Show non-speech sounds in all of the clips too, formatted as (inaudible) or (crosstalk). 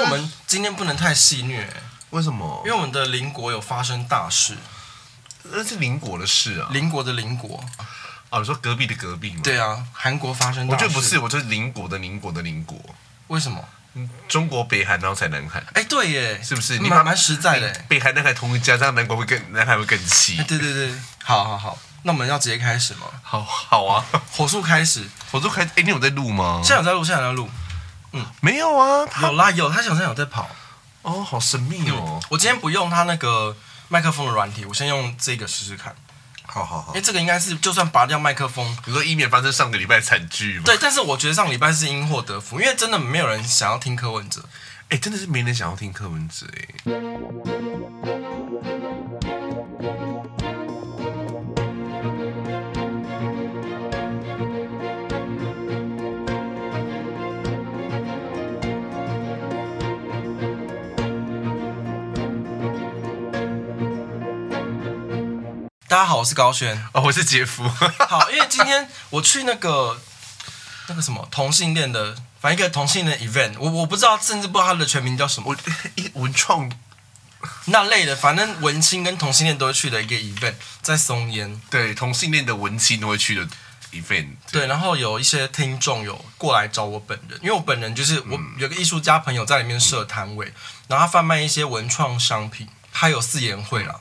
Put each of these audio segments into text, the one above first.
是我们今天不能太戏谑，为什么？因为我们的邻国有发生大事，那是邻国的事啊。邻国的邻国，哦，你说隔壁的隔壁吗？对啊，韩国发生大事。我觉得不是，我觉得邻国的邻国的邻国。为什么？中国北韩，然后才南韩。哎，对耶，是不是？你蛮蛮实在的。北韩、南韩同一家，这样南国会更南韩会更气。对对对，好好好，那我们要直接开始吗？好，好啊，火速开始，火速开始。哎，你有在录吗？现在有在录，现在有在录。嗯，没有啊，有啦有，他好像有在跑。哦，好神秘哦。我今天不用他那个麦克风的软体，我先用这个试试看。好好好，因为这个应该是就算拔掉麦克风，比如说以免发生上个礼拜惨剧嘛。对，但是我觉得上个礼拜是因祸得福，因为真的没有人想要听柯文哲，哎，真的是没人想要听柯文哲哎。大家好，我是高轩。哦，我是杰夫。(laughs) 好，因为今天我去那个那个什么同性恋的，反正一个同性恋的 event，我我不知道，甚至不知道它的全名叫什么，我 (laughs) 文创那类的，反正文青跟同性恋都会去的一个 event，在松烟。对，同性恋的文青都会去的 event。对，然后有一些听众有过来找我本人，因为我本人就是我有个艺术家朋友在里面设摊位，嗯、然后他贩卖一些文创商品，他有四言会了。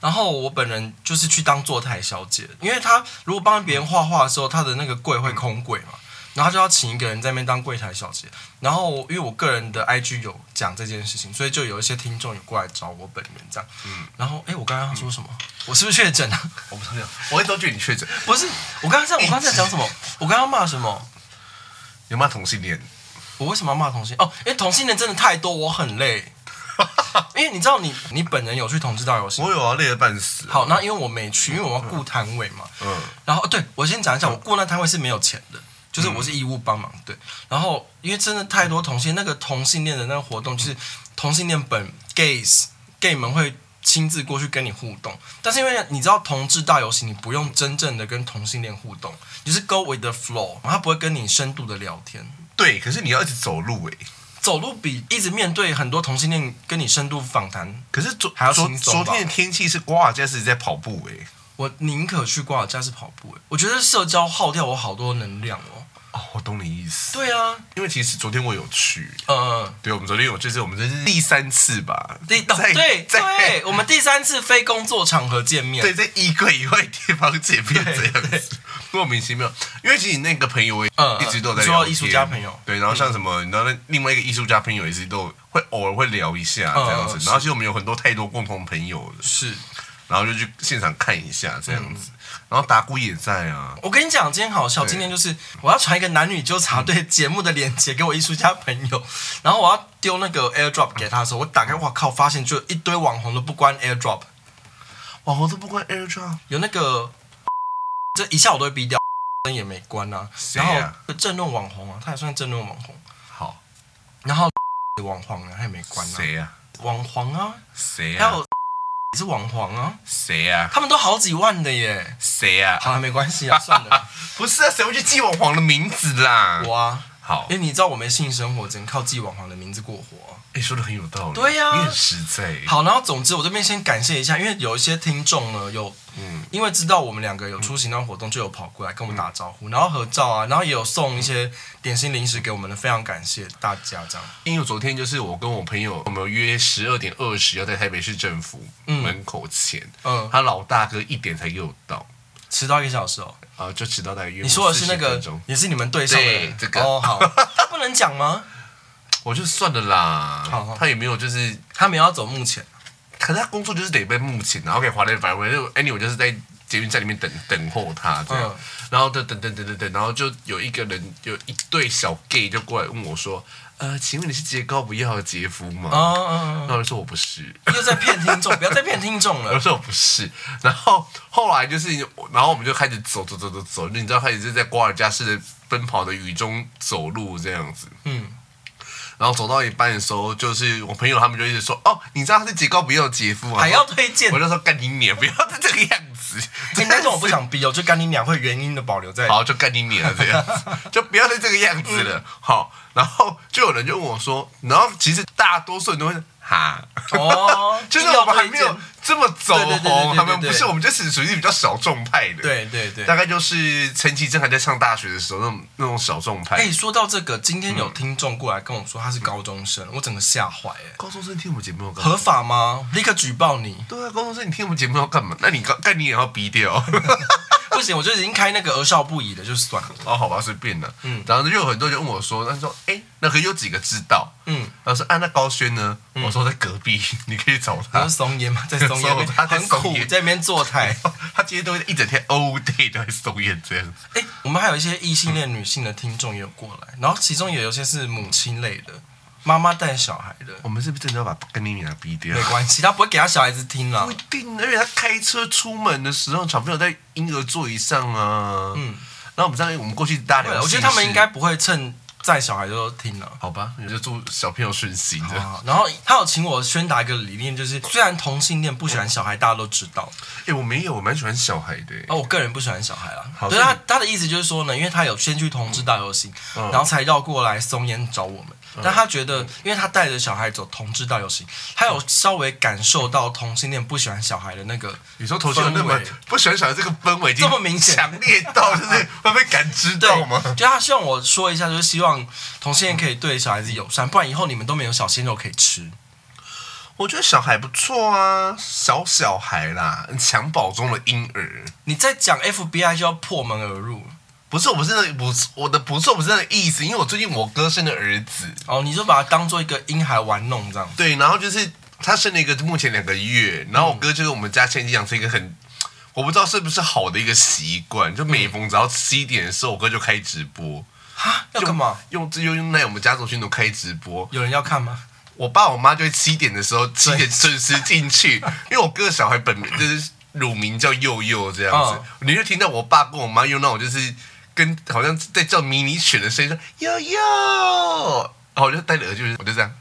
然后我本人就是去当坐台小姐，因为他如果帮别人画画的时候，他的那个柜会空柜嘛，然后他就要请一个人在那边当柜台小姐。然后因为我个人的 IG 有讲这件事情，所以就有一些听众有过来找我本人这样。嗯。然后哎，我刚刚要说什么？我是不是确诊啊？我不知道，我一直都觉得你确诊。不是，我刚刚在，我刚刚在讲什么？我刚刚骂什么？有骂同性恋？我为什么要骂同性？哦，因为同性恋真的太多，我很累。(laughs) 因为你知道你，你你本人有去同志大游行？我有啊，累得半死。好，那因为我没去，因为我要顾摊位嘛。嗯。然后，对我先讲一下，我顾那摊位是没有钱的，就是我是义务帮忙。对。然后，因为真的太多同性，那个同性恋的那个活动，就是同性恋本 gays gay 们会亲自过去跟你互动。但是因为你知道同志大游行，你不用真正的跟同性恋互动，你是 go with the flow，他不会跟你深度的聊天。对，可是你要一直走路哎。走路比一直面对很多同性恋跟你深度访谈，可是昨还要昨昨天的天气是瓜尔佳氏在跑步哎，我宁可去瓜尔佳氏跑步哎，我觉得社交耗掉我好多能量哦。哦，我懂你意思。对啊，因为其实昨天我有去，嗯嗯，对，我们昨天有，就是我们这是第三次吧，第对对，对，我们第三次非工作场合见面，对，在衣柜以外地方见面这样子，莫名其妙。因为其实那个朋友，也，一直都在说艺术家朋友，对，然后像什么，你知道那另外一个艺术家朋友也是都会偶尔会聊一下这样子，然后其实我们有很多太多共同朋友了，是，然后就去现场看一下这样子。然后达姑也在啊！我跟你讲，今天好笑。今天就是我要传一个男女纠察队节目的链接给我艺术家朋友，(laughs) 然后我要丢那个 AirDrop 给他的时候，我打开，哇靠！发现就一堆网红都不关 AirDrop，网红都不关 AirDrop，有那个 (laughs) 这一下我都会逼掉，灯也没关啊。然后政论网红啊，他也算政论网红。好，然后 (laughs) 网黄啊，他也没关啊。谁呀？网黄啊？谁呀？你是网黄啊？谁啊？他们都好几万的耶。谁啊？好了，没关系啊，算了。(laughs) 不是啊，谁会去记网黄的名字啦？我啊。好，因为你知道我没性生活，只能靠记网黄的名字过活。哎，说的很有道理。对呀，你很实在。好，然后总之我这边先感谢一下，因为有一些听众呢，有嗯，因为知道我们两个有出席那活动，就有跑过来跟我们打招呼，然后合照啊，然后也有送一些点心零食给我们的，非常感谢大家这样。因为昨天就是我跟我朋友，我们约十二点二十要在台北市政府门口前，嗯，他老大哥一点才给我到，迟到一个小时哦，啊，就迟到大概约。你说的是那个，也是你们队上的这个哦，好，(laughs) 他不能讲吗？我就算了啦，好好他也没有，就是他没有要走幕前，可是他工作就是得被幕前，然后可以滑来反回。就 anyway 我就是在捷运站里面等等候他这样，嗯、然后就等等等等等，然后就有一个人，有一对小 gay 就过来问我说：“呃，请问你是杰高不要的杰夫吗？”嗯嗯嗯，然后我就说我不是，又在骗听众，不要再骗听众了。(laughs) 我说我不是，然后后来就是，然后我们就开始走走走走走，你知道，开始是在瓜尔佳氏的奔跑的雨中走路这样子，嗯。然后走到一半的时候，就是我朋友他们就一直说：“哦，你知道他是杰高比奥姐夫啊？”还要推荐？我就说：“干你娘，不要再这个样子。(laughs) ”但是我不想逼哦，就干你娘会原因的保留在。好，就干你娘这样子，就 (laughs) 不要再这个样子了。好，然后就有人就问我说：“然后其实大多数人都会。”哈，哦，(laughs) 就是我们还没有这么走红，他们不是，我们就是属于比较小众派的，对对对，大概就是陈绮贞还在上大学的时候那种那种小众派。哎，说到这个，今天有听众过来跟我说他是高中生，我整个吓坏哎！高中生听我们节目？合法吗？立刻举报你！对啊，高中生你听我们节目要干嘛？那你干干你也要逼掉。(laughs) 不行，我就已经开那个儿少不宜的，就算了。哦，好吧，随便了。嗯，然后就有很多人问我说：“他说，哎，那可有几个知道？”嗯，他说：“啊，那高轩呢？”我说：“在隔壁，(laughs) 你可以找他。”松烟吗，在松烟，他很苦，在那边坐台。(laughs) 他今天都一整天 all day 都在松烟这样。哎，我们还有一些异性恋女性的听众也有过来，然后其中也有些是母亲类的。妈妈带小孩的，我们是不是真的要把跟你俩逼掉？没关系，他不会给他小孩子听了。不一定，而且他开车出门的时候，小朋友在婴儿座椅上啊。嗯，然后我们这样我们过去大聊，我觉得他们应该不会趁。在小孩都听了，好吧，你就祝小朋友顺心。然后他有请我宣达一个理念，就是虽然同性恋不喜欢小孩，大家都知道。哎，我没有，我蛮喜欢小孩的。哦，我个人不喜欢小孩啦。所以他他的意思就是说呢，因为他有先去同志大游行，然后才绕过来松烟找我们。但他觉得，因为他带着小孩走同志大游行，他有稍微感受到同性恋不喜欢小孩的那个。你说同性恋那么不喜欢小孩这个氛围，这么明显，强烈到就是会被感知到吗？就他希望我说一下，就是希望。同性恋可以对小孩子友善，不然以后你们都没有小鲜肉可以吃。我觉得小孩不错啊，小小孩啦，襁褓中的婴儿。你在讲 FBI 就要破门而入？不是，我不是那不是我的不是，我，不是那个意思。因为我最近我哥生的儿子，哦，你就把他当做一个婴孩玩弄这样。对，然后就是他生了一个目前两个月，然后我哥就是我们家现在养成一个很，我不知道是不是好的一个习惯，就每逢只要七点的时候，我哥就开直播。哈，要干嘛？用这用用那我们家族群组开直播，有人要看吗？我爸我妈就会七点的时候七点准时进去，(laughs) 因为我哥的小孩本名就是乳名叫佑佑这样子，你就听到我爸跟我妈用那种就是跟好像在叫迷你犬的声音说哟哟，然后我就戴着耳机，我就这样，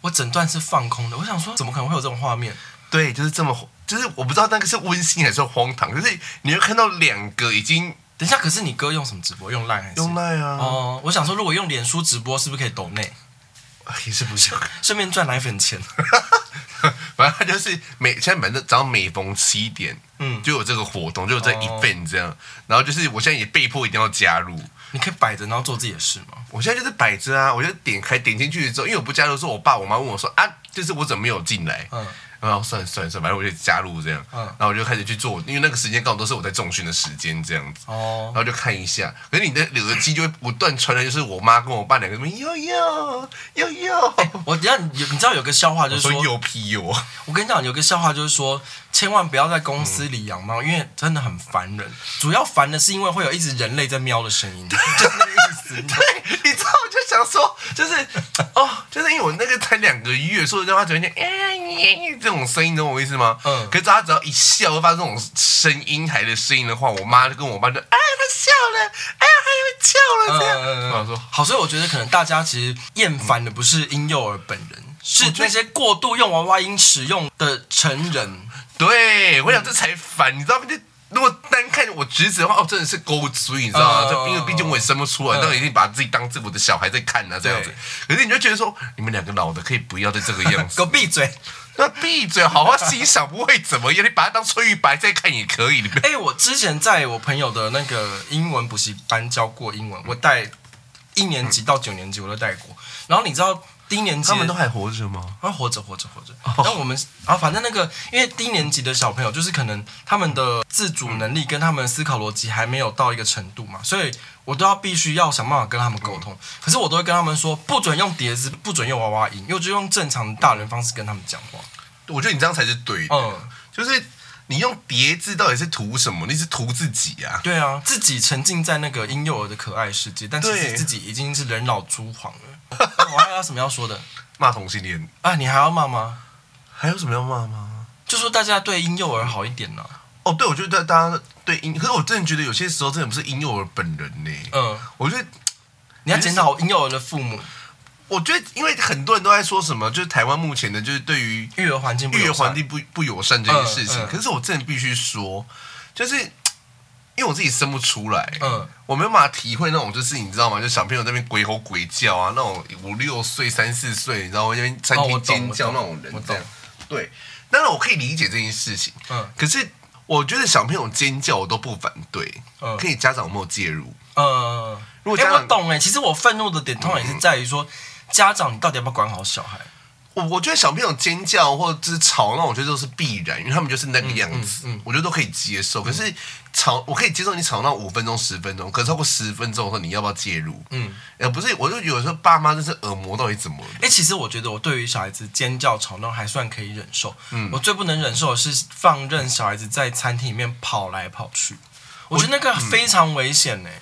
我整段是放空的，我想说怎么可能会有这种画面？对，就是这么，就是我不知道那个是温馨还是荒唐，就是你会看到两个已经。等一下，可是你哥用什么直播？用 Line 还是？用 Line 啊。哦，我想说，如果用脸书直播，是不是可以抖内？也是不行，(laughs) 顺便赚奶粉钱。(laughs) 反正他就是每现在反正只要每逢七点，嗯，就有这个活动，就有这 event 这样。哦、然后就是我现在也被迫一定要加入。你可以摆着，然后做自己的事吗？我现在就是摆着啊，我就点开点进去之后，因为我不加入，说我爸我妈问我说啊，就是我怎么没有进来？嗯。然后算了算了算了，反正我就加入这样，嗯，然后我就开始去做，因为那个时间刚好都是我在重训的时间这样子，哦，然后就看一下，可是你的耳机就会不断传来，就是我妈跟我爸两个人，呦呦呦呦，(laughs) 我等下你你知道有个笑话就是说，又屁又，我跟你讲有个笑话就是说，千万不要在公司里养猫，因为真的很烦人，主要烦的是因为会有一直人类在喵的声音，就是那个意思，对，你知道我就想说，就是哦，就是因为我那个才两个月，说的话只会讲，哎呀，这种。这种声音，懂我意思吗？嗯。可是他只要一笑，会发出这种声音台的声音的话，我妈就跟我爸就，哎，他笑了，哎呀，他又笑了，这样。嗯嗯嗯。好，所以我觉得可能大家其实厌烦的不是婴幼儿本人，是那些过度用娃娃音使用的成人。对，我想这才烦，你知道吗？就如果单看我侄子的话，哦，真的是勾嘴，你知道吗？就因为毕竟我也生不出来，但我一定把自己当自己的小孩在看啊，这样子。可是你就觉得说，你们两个老的可以不要再这个样子。(laughs) 给我闭嘴。那闭嘴，好好欣赏，不会怎么样。你把它当翠玉白再看也可以。哎、欸，我之前在我朋友的那个英文补习班教过英文，我带一年级到九年级我都带过。然后你知道低年级他们都还活着吗？还，活着，活着，活着。然后我们啊，反正那个因为低年级的小朋友就是可能他们的自主能力跟他们思考逻辑还没有到一个程度嘛，所以。我都要必须要想办法跟他们沟通，可是我都会跟他们说，不准用碟子，不准用娃娃音，因为我就用正常的大人方式跟他们讲话。我觉得你这样才是对的，嗯，就是你用叠字到底是图什么？你是图自己啊？对啊，自己沉浸在那个婴幼儿的可爱世界，但其实自己已经是人老珠黄了。(laughs) 我还有什么要说的？骂同性恋啊？你还要骂吗？还有什么要骂吗？就说大家对婴幼儿好一点呢、啊。哦，对，我觉得大家对婴，可是我真的觉得有些时候真的不是婴幼儿本人呢。嗯，我觉得你要检讨婴幼儿的父母。我觉得，因为很多人都在说什么，就是台湾目前的，就是对于育儿环境、育儿环境不不友善这件事情。嗯嗯、可是我真的必须说，就是因为我自己生不出来，嗯，我没有办法体会那种，就是你知道吗？就小朋友在那边鬼吼鬼叫啊，那种五六岁、三四岁，你知道吗？那边餐厅尖叫那种人，这样。对，当然我可以理解这件事情，嗯，可是我觉得小朋友尖叫我都不反对，嗯，可以家长有没有介入？嗯，如果家长、欸、我懂哎，其实我愤怒的点通常也是在于说。家长，你到底要不要管好小孩？我我觉得小朋友尖叫或者是吵，闹我觉得都是必然，因为他们就是那个样子，嗯嗯嗯、我觉得都可以接受。可是吵，我可以接受你吵闹五分钟、十分钟，可是超过十分钟的时候，你要不要介入？嗯，呃，不是，我就有时候爸妈就是耳膜到底怎么了？哎、欸，其实我觉得我对于小孩子尖叫吵闹还算可以忍受。嗯，我最不能忍受的是放任小孩子在餐厅里面跑来跑去，我觉得那个非常危险呢、欸。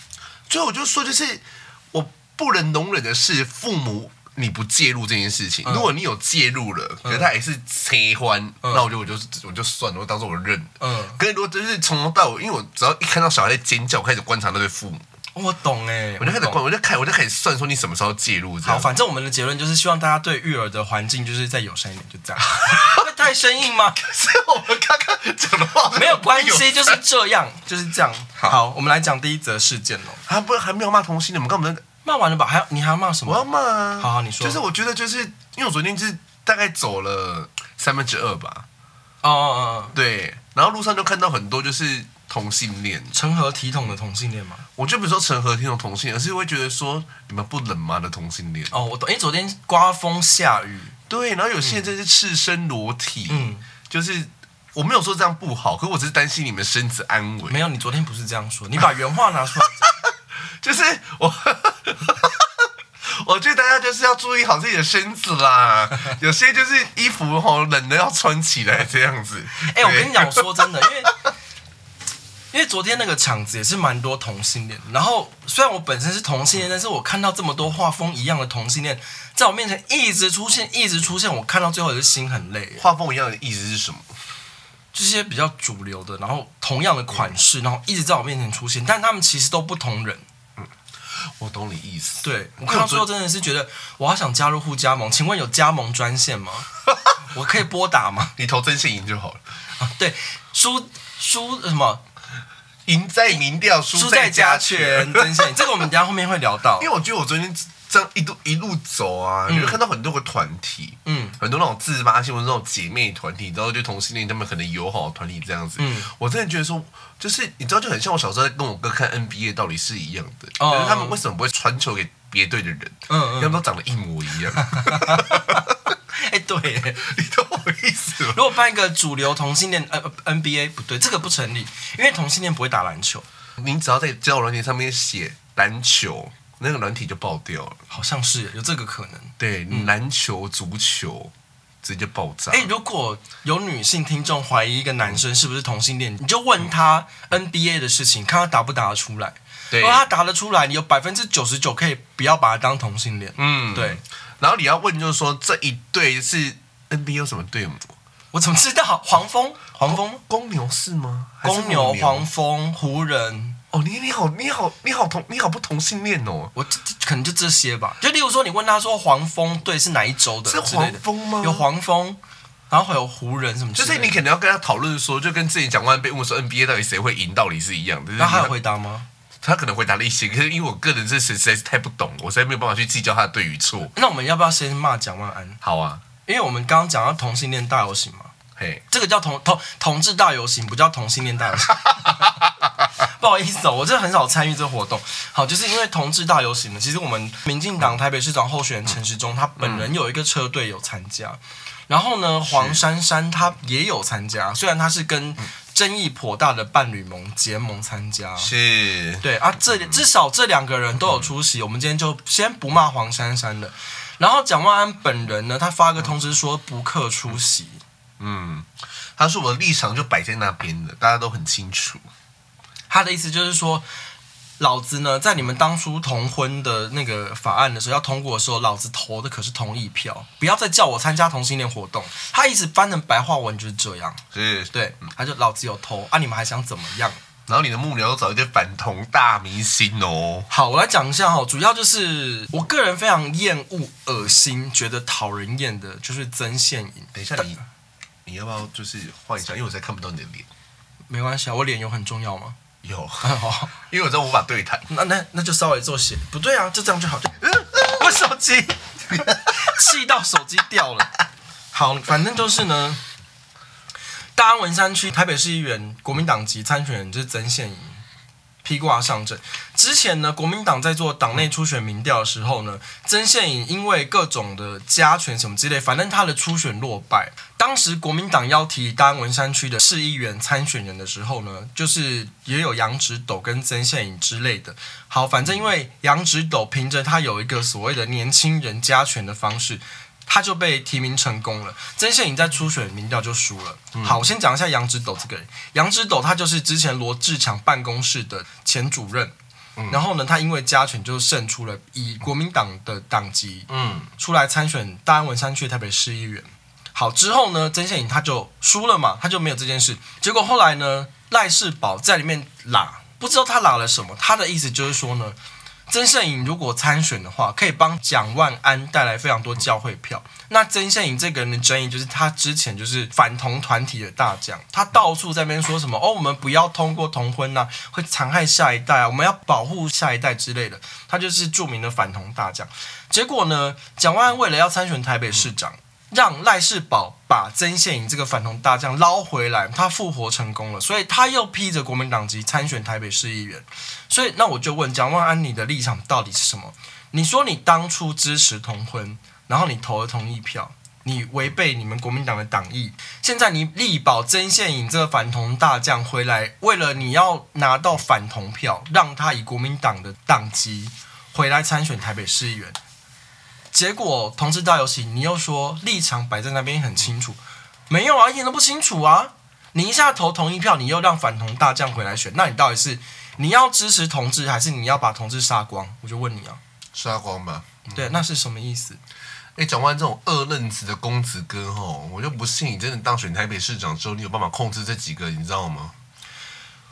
所以我就说，就是我不能容忍的是父母。你不介入这件事情，如果你有介入了，可是他也是切欢，那我就我就我就算了，我当做我认。嗯，可是如果就是从头到尾，因为我只要一看到小孩在尖叫，我开始观察那对父母。我懂哎，我就开始观，我就开，我就开始算说你什么时候介入。好，反正我们的结论就是希望大家对育儿的环境就是再友善一点，就这样。(laughs) 会太生硬吗？可是我们刚刚讲的话没有关系，就是这样，就是这样。(laughs) 好，我们来讲第一则事件喽。啊，不，还没有骂同性恋，我们刚我们。骂完了吧？还要你还要骂什么？我要骂啊！好好，你说。就是我觉得，就是因为我昨天就是大概走了三分之二吧。哦哦哦，对。然后路上就看到很多就是同性恋，成何体统的同性恋嘛。我就比如说成何体统同性恋，而是会觉得说你们不冷吗的同性恋。哦，我懂。因为，昨天刮风下雨，对。然后有些人真是赤身裸体，嗯，就是我没有说这样不好，可是我只是担心你们身子安危。没有，你昨天不是这样说，你把原话拿出来。就是我。我觉得大家就是要注意好自己的身子啦，有些就是衣服吼冷的要穿起来这样子。哎、欸，我跟你讲，我说真的，因为因为昨天那个场子也是蛮多同性恋，然后虽然我本身是同性恋，但是我看到这么多画风一样的同性恋在我面前一直出现，一直出现，我看到最后也是心很累。画风一样的意思是什么？这些比较主流的，然后同样的款式，然后一直在我面前出现，但他们其实都不同人。我懂你意思。对，我看到最后真的是觉得，我好想加入互加盟。请问有加盟专线吗？(laughs) 我可以拨打吗？你投曾信赢就好了。啊、对，输输什么？赢在民调，输在加权。曾宪银，这个我们等下后面会聊到。(laughs) 因为我觉得我昨天。这样一路一路走啊，你会看到很多个团体，嗯，很多那种自发性或者那种姐妹团体，然后就同性恋他们可能友好的团体这样子。嗯，我真的觉得说，就是你知道，就很像我小时候在跟我哥看 NBA 道理是一样的。哦，就是他们为什么不会传球给别队的人？嗯嗯，他们都长得一模一样。(laughs) 哎，对，(laughs) 你懂我意思吗？如果办一个主流同性恋 N NBA 不对，这个不成立，因为同性恋不会打篮球。你只要在交友软件上面写篮球。那个软体就爆掉了，好像是有这个可能。对，篮球、足球直接爆炸。哎，如果有女性听众怀疑一个男生是不是同性恋，你就问他 NBA 的事情，看他答不答得出来。对，如果他答得出来，你有百分之九十九可以不要把他当同性恋。嗯，对。然后你要问，就是说这一队是 NBA 有什么队伍？我怎么知道？黄蜂、黄蜂、公牛是吗？公牛、黄蜂、湖人。哦，你你好，你好，你好同你好不同性恋哦？我这可能就这些吧。就例如说，你问他说黄蜂队是哪一周的？是黄蜂吗？有黄蜂，然后还有湖人什么？就是你可能要跟他讨论说，就跟之前讲完被问说 NBA 到底谁会赢，道理是一样的。那他有回答吗？他可能回答了一些，可是因为我个人这实在是太不懂，我实在没有办法去计较他的对与错。那我们要不要先骂蒋万安？好啊，因为我们刚刚讲到同性恋大游行嘛。嘿，这个叫同同同志大游行，不叫同性恋大游行。(laughs) 不好意思哦，我真的很少参与这个活动。好，就是因为同志大游行呢，其实我们民进党台北市长候选人陈时中他本人有一个车队有参加，然后呢，黄珊珊他也有参加，虽然他是跟争议颇大的伴侣盟结盟参加，是对啊，这至少这两个人都有出席。我们今天就先不骂黄珊珊了，然后蒋万安本人呢，他发个通知说不客出席。嗯，他说我的立场就摆在那边的，大家都很清楚。他的意思就是说，老子呢，在你们当初同婚的那个法案的时候要通过的时候，老子投的可是同意票，不要再叫我参加同性恋活动。他一直翻成白话文就是这样，是，对，他就老子有投啊，你们还想怎么样？然后你的幕僚找一些反同大明星哦。好，我来讲一下哈，主要就是我个人非常厌恶、恶心、觉得讨人厌的，就是曾宪颖。等一下你，你要不要就是换一下？因为我现在看不到你的脸。没关系啊，我脸有很重要吗？有。(laughs) 因为我知道无法对谈。那那那就稍微做些。不对啊，就这样就好。(laughs) 我手机 (laughs) 气到手机掉了。好，反正就是呢。大安文山区台北市议员国民党籍参选人就是曾宪颖披挂上阵。之前呢，国民党在做党内初选民调的时候呢，曾宪颖因为各种的加权什么之类，反正他的初选落败。当时国民党要提当文山区的市议员参选人的时候呢，就是也有杨植斗跟曾宪颖之类的。好，反正因为杨植斗凭着他有一个所谓的年轻人加权的方式。他就被提名成功了。曾宪颖在初选民调就输了。好，我先讲一下杨植斗这个人。杨植斗他就是之前罗志强办公室的前主任。然后呢，他因为加权就胜出了，以国民党的党籍，嗯，出来参选大安文山区台北市议员。好，之后呢，曾宪颖他就输了嘛，他就没有这件事。结果后来呢，赖世宝在里面拉，不知道他拉了什么。他的意思就是说呢。曾宪颖如果参选的话，可以帮蒋万安带来非常多教会票。那曾宪颖这个人的争议就是，他之前就是反同团体的大将，他到处在那边说什么哦，我们不要通过同婚呐、啊，会残害下一代啊，我们要保护下一代之类的。他就是著名的反同大将。结果呢，蒋万安为了要参选台北市长。让赖世宝把曾宪颖这个反同大将捞回来，他复活成功了，所以他又披着国民党籍参选台北市议员。所以那我就问蒋万安，你的立场到底是什么？你说你当初支持同婚，然后你投了同意票，你违背你们国民党的党意，现在你力保曾宪颖这个反同大将回来，为了你要拿到反同票，让他以国民党的党籍回来参选台北市议员。结果同志大游行，你又说立场摆在那边很清楚，没有啊，一点都不清楚啊！你一下投同意票，你又让反同大将回来选，那你到底是你要支持同志，还是你要把同志杀光？我就问你啊，杀光吧。对，那是什么意思？哎，讲完这种二愣子的公子哥吼，我就不信你真的当选台北市长之后，你有办法控制这几个，你知道吗？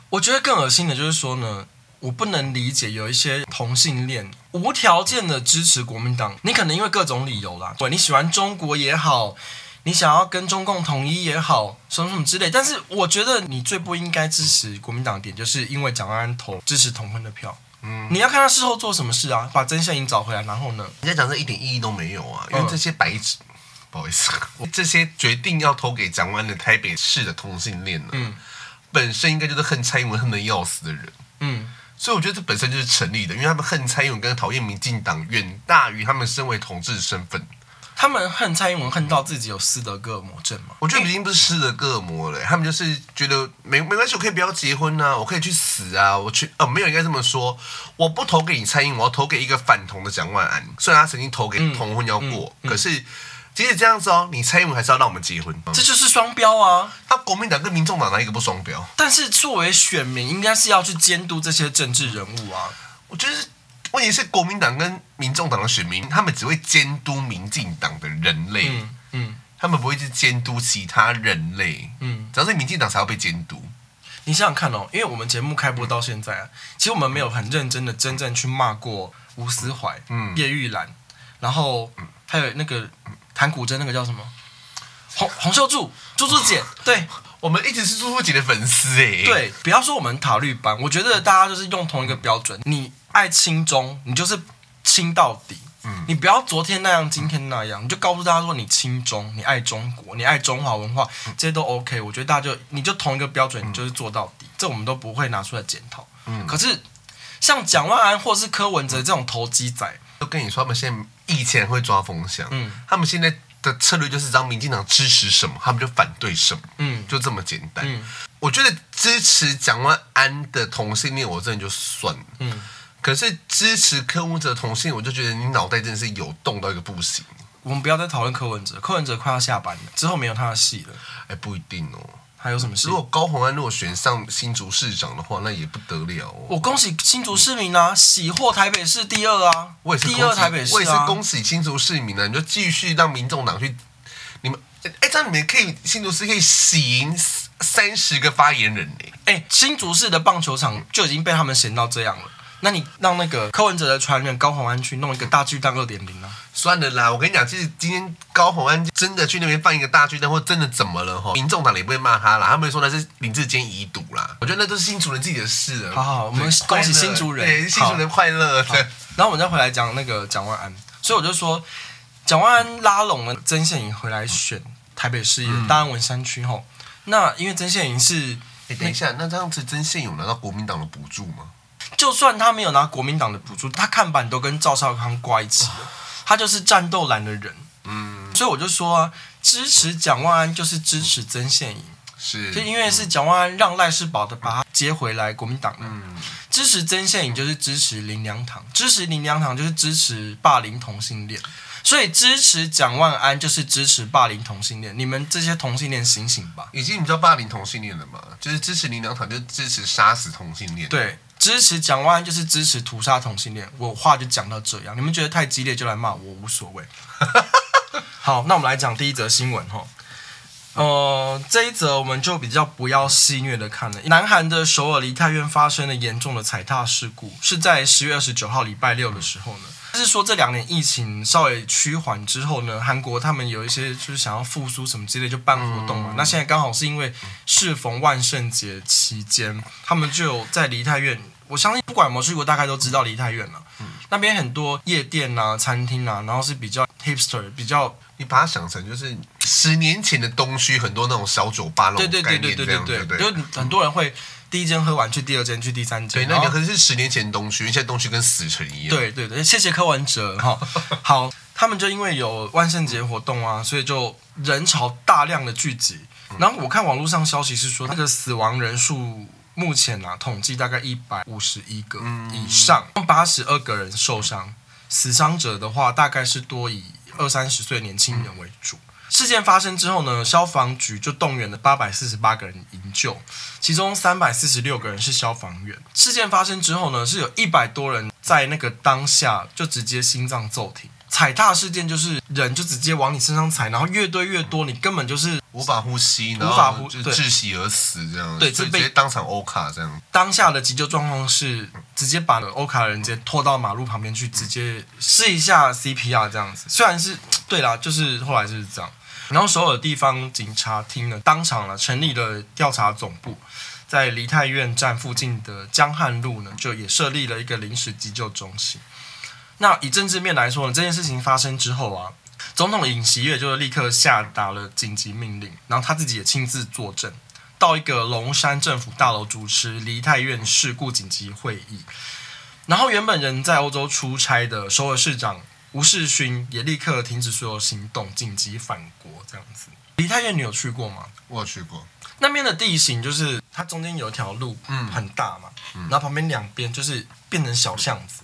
我觉得更恶心的就是说呢。我不能理解有一些同性恋无条件的支持国民党，你可能因为各种理由啦，对，你喜欢中国也好，你想要跟中共统一也好，什么什么之类。但是我觉得你最不应该支持国民党的点，就是因为蒋万安投支持同婚的票。嗯，你要看他事后做什么事啊，把曾宪颖找回来，然后呢？人家讲这一点意义都没有啊，因为这些白纸，嗯、不好意思，(laughs) 这些决定要投给蒋万安的台北市的同性恋呢，嗯，本身应该就是恨蔡英文恨得要死的人，嗯。所以我觉得这本身就是成立的，因为他们恨蔡英文跟讨厌民进党远大于他们身为同志的身份。他们恨蔡英文恨到自己有斯德哥尔摩症吗？我觉得已经不是斯德哥尔摩了，他们就是觉得没没关系，我可以不要结婚啊，我可以去死啊，我去哦，没有应该这么说，我不投给你蔡英文，我要投给一个反同的蒋万安。虽然他曾经投给同婚要过，嗯嗯嗯、可是。即使这样子哦，你蔡英文还是要让我们结婚，这就是双标啊！那国民党跟民众党哪一个不双标？但是作为选民，应该是要去监督这些政治人物啊。我觉得问题是国民党跟民众党的选民，他们只会监督民进党的人类，嗯，嗯，他们不会去监督其他人类，嗯，只要是民进党才要被监督。你想想看哦，因为我们节目开播到现在啊，其实我们没有很认真的真正去骂过吴思怀、嗯，叶玉兰，然后还有那个。弹古筝那个叫什么？洪洪秀柱，柱柱姐。对，我们一直是柱柱姐的粉丝哎。对，不要说我们塔绿班，我觉得大家就是用同一个标准。你爱亲中，你就是亲到底。嗯。你不要昨天那样，今天那样，你就告诉大家说你亲中，你爱中国，你爱中华文化，这些都 OK。我觉得大家就你就同一个标准，你就是做到底，这我们都不会拿出来检讨。嗯。可是像蒋万安或是柯文哲这种投机仔，都跟你说他们现在。以前会抓风向，嗯，他们现在的策略就是让民进党支持什么，他们就反对什么，嗯，就这么简单。嗯，我觉得支持蒋万安的同性恋，我真的就算了，嗯，可是支持柯文哲同性，我就觉得你脑袋真的是有洞到一个不行。我们不要再讨论柯文哲，柯文哲快要下班了，之后没有他的戏了。哎，不一定哦。还有什么事？如果高虹安如果选上新竹市长的话，那也不得了哦。我恭喜新竹市民啊，喜获台北市第二啊！我也是第二台北市，我也是恭喜新竹市民呢、啊。你就继续让民众党去，你们哎，这样你们可以新竹市可以喜迎三十个发言人呢。哎，新竹市的棒球场就已经被他们嫌到这样了。那你让那个柯文哲的传人高虹安去弄一个大巨蛋二点零啊？算了啦，我跟你讲，其实今天高虹安真的去那边放一个大巨蛋，或真的怎么了哈？民众党也不会骂他啦，他们说那是林志坚遗毒啦。我觉得那都是新竹人自己的事了。好好，我们恭喜新竹人，对，新竹人快乐。对，然后我们再回来讲那个蒋万安，所以我就说，蒋万安拉拢了曾宪颖回来选台北市议大安文山区后，那因为曾宪颖是，哎，等一下，那这样子曾宪颖有拿到国民党的补助吗？就算他没有拿国民党的补助，他看板都跟赵少康挂一起了，他就是战斗蓝的人。嗯，所以我就说啊，支持蒋万安就是支持曾宪颖，是，就因为是蒋万安让赖世宝的把他接回来国民党的。嗯，支持曾宪颖就是支持林良堂，支持林良堂就是支持霸凌同性恋，所以支持蒋万安就是支持霸凌同性恋。你们这些同性恋醒醒吧！已经你知道霸凌同性恋了吗？就是支持林良堂就支持杀死同性恋。对。支持蒋万安就是支持屠杀同性恋，我话就讲到这样。你们觉得太激烈就来骂我，无所谓。(laughs) 好，那我们来讲第一则新闻哈。呃，这一则我们就比较不要戏谑的看了。南韩的首尔梨泰院发生了严重的踩踏事故，是在十月二十九号礼拜六的时候呢。就是说这两年疫情稍微趋缓之后呢，韩国他们有一些就是想要复苏什么之类，就办活动嘛。嗯、那现在刚好是因为适逢万圣节期间，他们就有在梨泰院。我相信不管有没有去过，大概都知道梨泰院了。嗯、那边很多夜店啊、餐厅啊，然后是比较 hipster，比较你把它想成就是十年前的东区，很多那种小酒吧那种概念，对对对对对对，就很多人会。第一间喝完去第二间去第三间，对，那个可能是十年前东区，现在东区跟死城一样。对对对，谢谢柯文哲哈。(laughs) 好，他们就因为有万圣节活动啊，所以就人潮大量的聚集。然后我看网络上消息是说，那个死亡人数目前啊统计大概一百五十一个以上，八十二个人受伤，死伤者的话大概是多以二三十岁年轻人为主。事件发生之后呢，消防局就动员了八百四十八个人营救，其中三百四十六个人是消防员。事件发生之后呢，是有一百多人在那个当下就直接心脏骤停。踩踏事件就是人就直接往你身上踩，然后越堆越多，你根本就是无法呼吸，无法呼就窒息而死这样。对，直接当场欧卡这样。当下的急救状况是直接把欧卡的人直接拖到马路旁边去，直接试一下 CPR 这样子。虽然是对啦，就是后来就是这样。然后首尔地方警察厅呢，当场了成立了调查总部，在梨泰院站附近的江汉路呢，就也设立了一个临时急救中心。那以政治面来说呢，这件事情发生之后啊，总统尹锡悦就立刻下达了紧急命令，然后他自己也亲自坐镇，到一个龙山政府大楼主持梨泰院事故紧急会议。然后原本人在欧洲出差的首尔市长。吴世勋也立刻停止所有行动，紧急返国。这样子，梨泰院你有去过吗？我有去过。那边的地形就是它中间有一条路，嗯，很大嘛，嗯、然后旁边两边就是变成小巷子，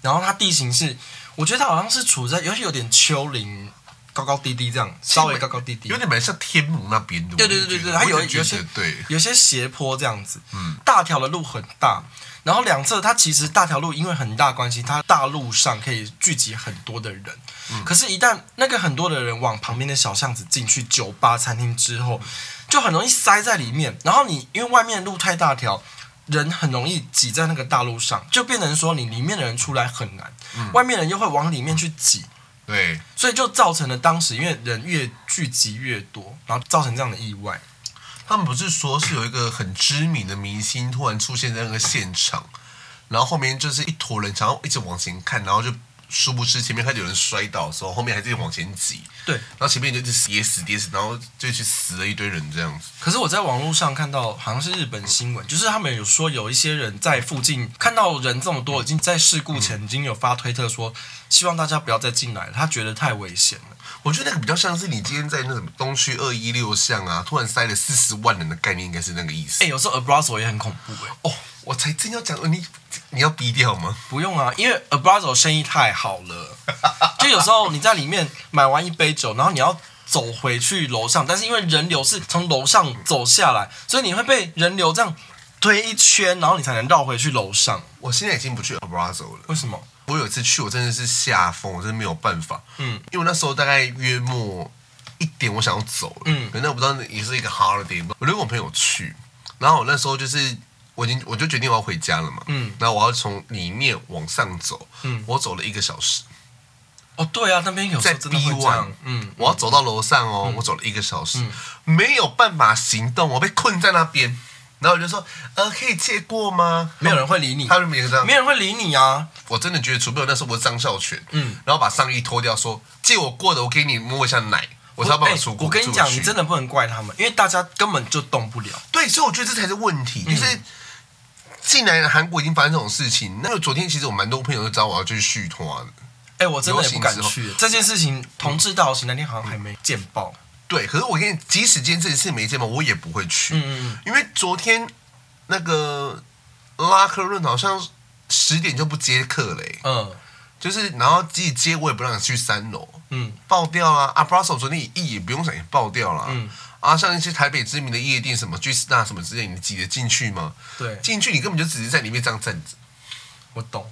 然后它地形是，我觉得它好像是处在，尤其有点丘陵，高高低低这样，稍微高高低低，有点蛮像天母那边的。对对对对对，它有有些对，有些斜坡这样子，嗯，大条的路很大。然后两侧，它其实大条路因为很大关系，它大路上可以聚集很多的人。嗯、可是，一旦那个很多的人往旁边的小巷子进去酒吧、餐厅之后，就很容易塞在里面。然后你因为外面路太大条，人很容易挤在那个大路上，就变成说你里面的人出来很难，嗯、外面人又会往里面去挤。对，所以就造成了当时因为人越聚集越多，然后造成这样的意外。他们不是说是有一个很知名的明星突然出现在那个现场，然后后面就是一坨人，然后一直往前看，然后就殊不知前面开始有人摔倒的时候，后面还在往前挤。对，然后前面就一直跌死跌死，然后就去死了一堆人这样子。可是我在网络上看到，好像是日本新闻，就是他们有说有一些人在附近看到人这么多，已经在事故前已经有发推特说，希望大家不要再进来了，他觉得太危险了。我觉得那个比较像是你今天在那什么东区二一六巷啊，突然塞了四十万人的概念，应该是那个意思。哎、欸，有时候 Abrazo 也很恐怖哎、欸。哦，我才真要讲，你你要逼掉吗？不用啊，因为 Abrazo 生意太好了。(laughs) 就有时候你在里面买完一杯酒，然后你要走回去楼上，但是因为人流是从楼上走下来，所以你会被人流这样推一圈，然后你才能绕回去楼上。我现在已经不去 Abrazo 了，为什么？我有一次去，我真的是吓疯，我真的没有办法。嗯，因为那时候大概约莫一一点我想要走了，嗯，可能我不知道也是一个 holiday，我就跟我朋友去，然后我那时候就是我已经我就决定我要回家了嘛，嗯，然后我要从里面往上走，嗯，我走了一个小时。哦，对啊，那边有时候真的会这样，嗯，我要走到楼上哦，嗯、我走了一个小时，嗯、没有办法行动，我被困在那边。然后我就说，呃，可以借过吗？没有人会理你，他就没有这样，没有人会理你啊！我真的觉得，除非我那时候我是张孝全，嗯，然后把上衣脱掉，说借我过的，我给你摸一下奶，我才要帮我。我跟你讲，你真的不能怪他们，因为大家根本就动不了。对，所以我觉得这才是问题，就是。嗯既然韩国已经发生这种事情，那昨天其实我蛮多朋友都找我要去续团的。哎、欸，我真的也不敢去。这件事情，同志大游行那天好像还没见报。对，可是我跟你，即使今天这一次没见嘛，我也不会去。嗯嗯嗯。因为昨天那个拉克润好像十点就不接客嘞。嗯。就是，然后即使接，我也不让你去三楼。嗯。爆掉了啊！Abrazo 昨天也也不用想也爆掉了。嗯。啊，像一些台北知名的夜店，什么 G Star 什么之类，你挤得进去吗？对，进去你根本就只是在里面这样站着。我懂。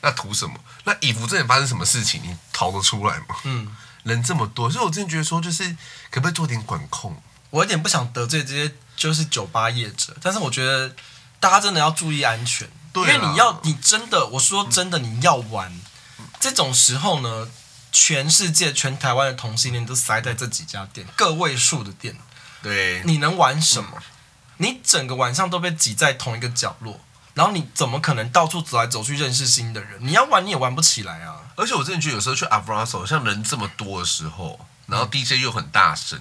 那图什么？那衣服真的发生什么事情，你逃得出来吗？嗯，人这么多，所以我真的觉得说，就是可不可以做点管控？我有点不想得罪这些就是酒吧业者，但是我觉得大家真的要注意安全，对，因为你要你真的，我说真的，你要玩、嗯、这种时候呢。全世界、全台湾的同性恋都塞在这几家店，个位数的店。对，你能玩什么？你整个晚上都被挤在同一个角落，然后你怎么可能到处走来走去认识新的人？你要玩你也玩不起来啊！而且我真的觉得有时候去 Abrazo 像人这么多的时候，然后 DJ 又很大声。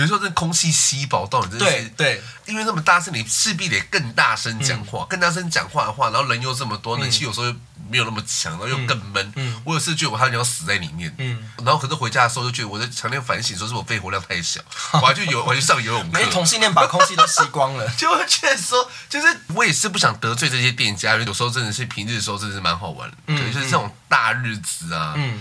有时候这空气稀薄到你真的是对对，因为那么大声，你势必得更大声讲话，嗯、更大声讲话的话，然后人又这么多，冷气有时候又没有那么强，然后又更闷。嗯嗯、我有次觉得我差点要死在里面。嗯，然后可是回家的时候就觉得我在强烈反省，说是我肺活量太小，(laughs) 我还去游，我还去上游泳课。因为同性恋把空气都吸光了，(laughs) 就会觉得说，就是我也是不想得罪这些店家，因为有时候真的是平日的时候真的是蛮好玩的，嗯、对，就是这种大日子啊。嗯。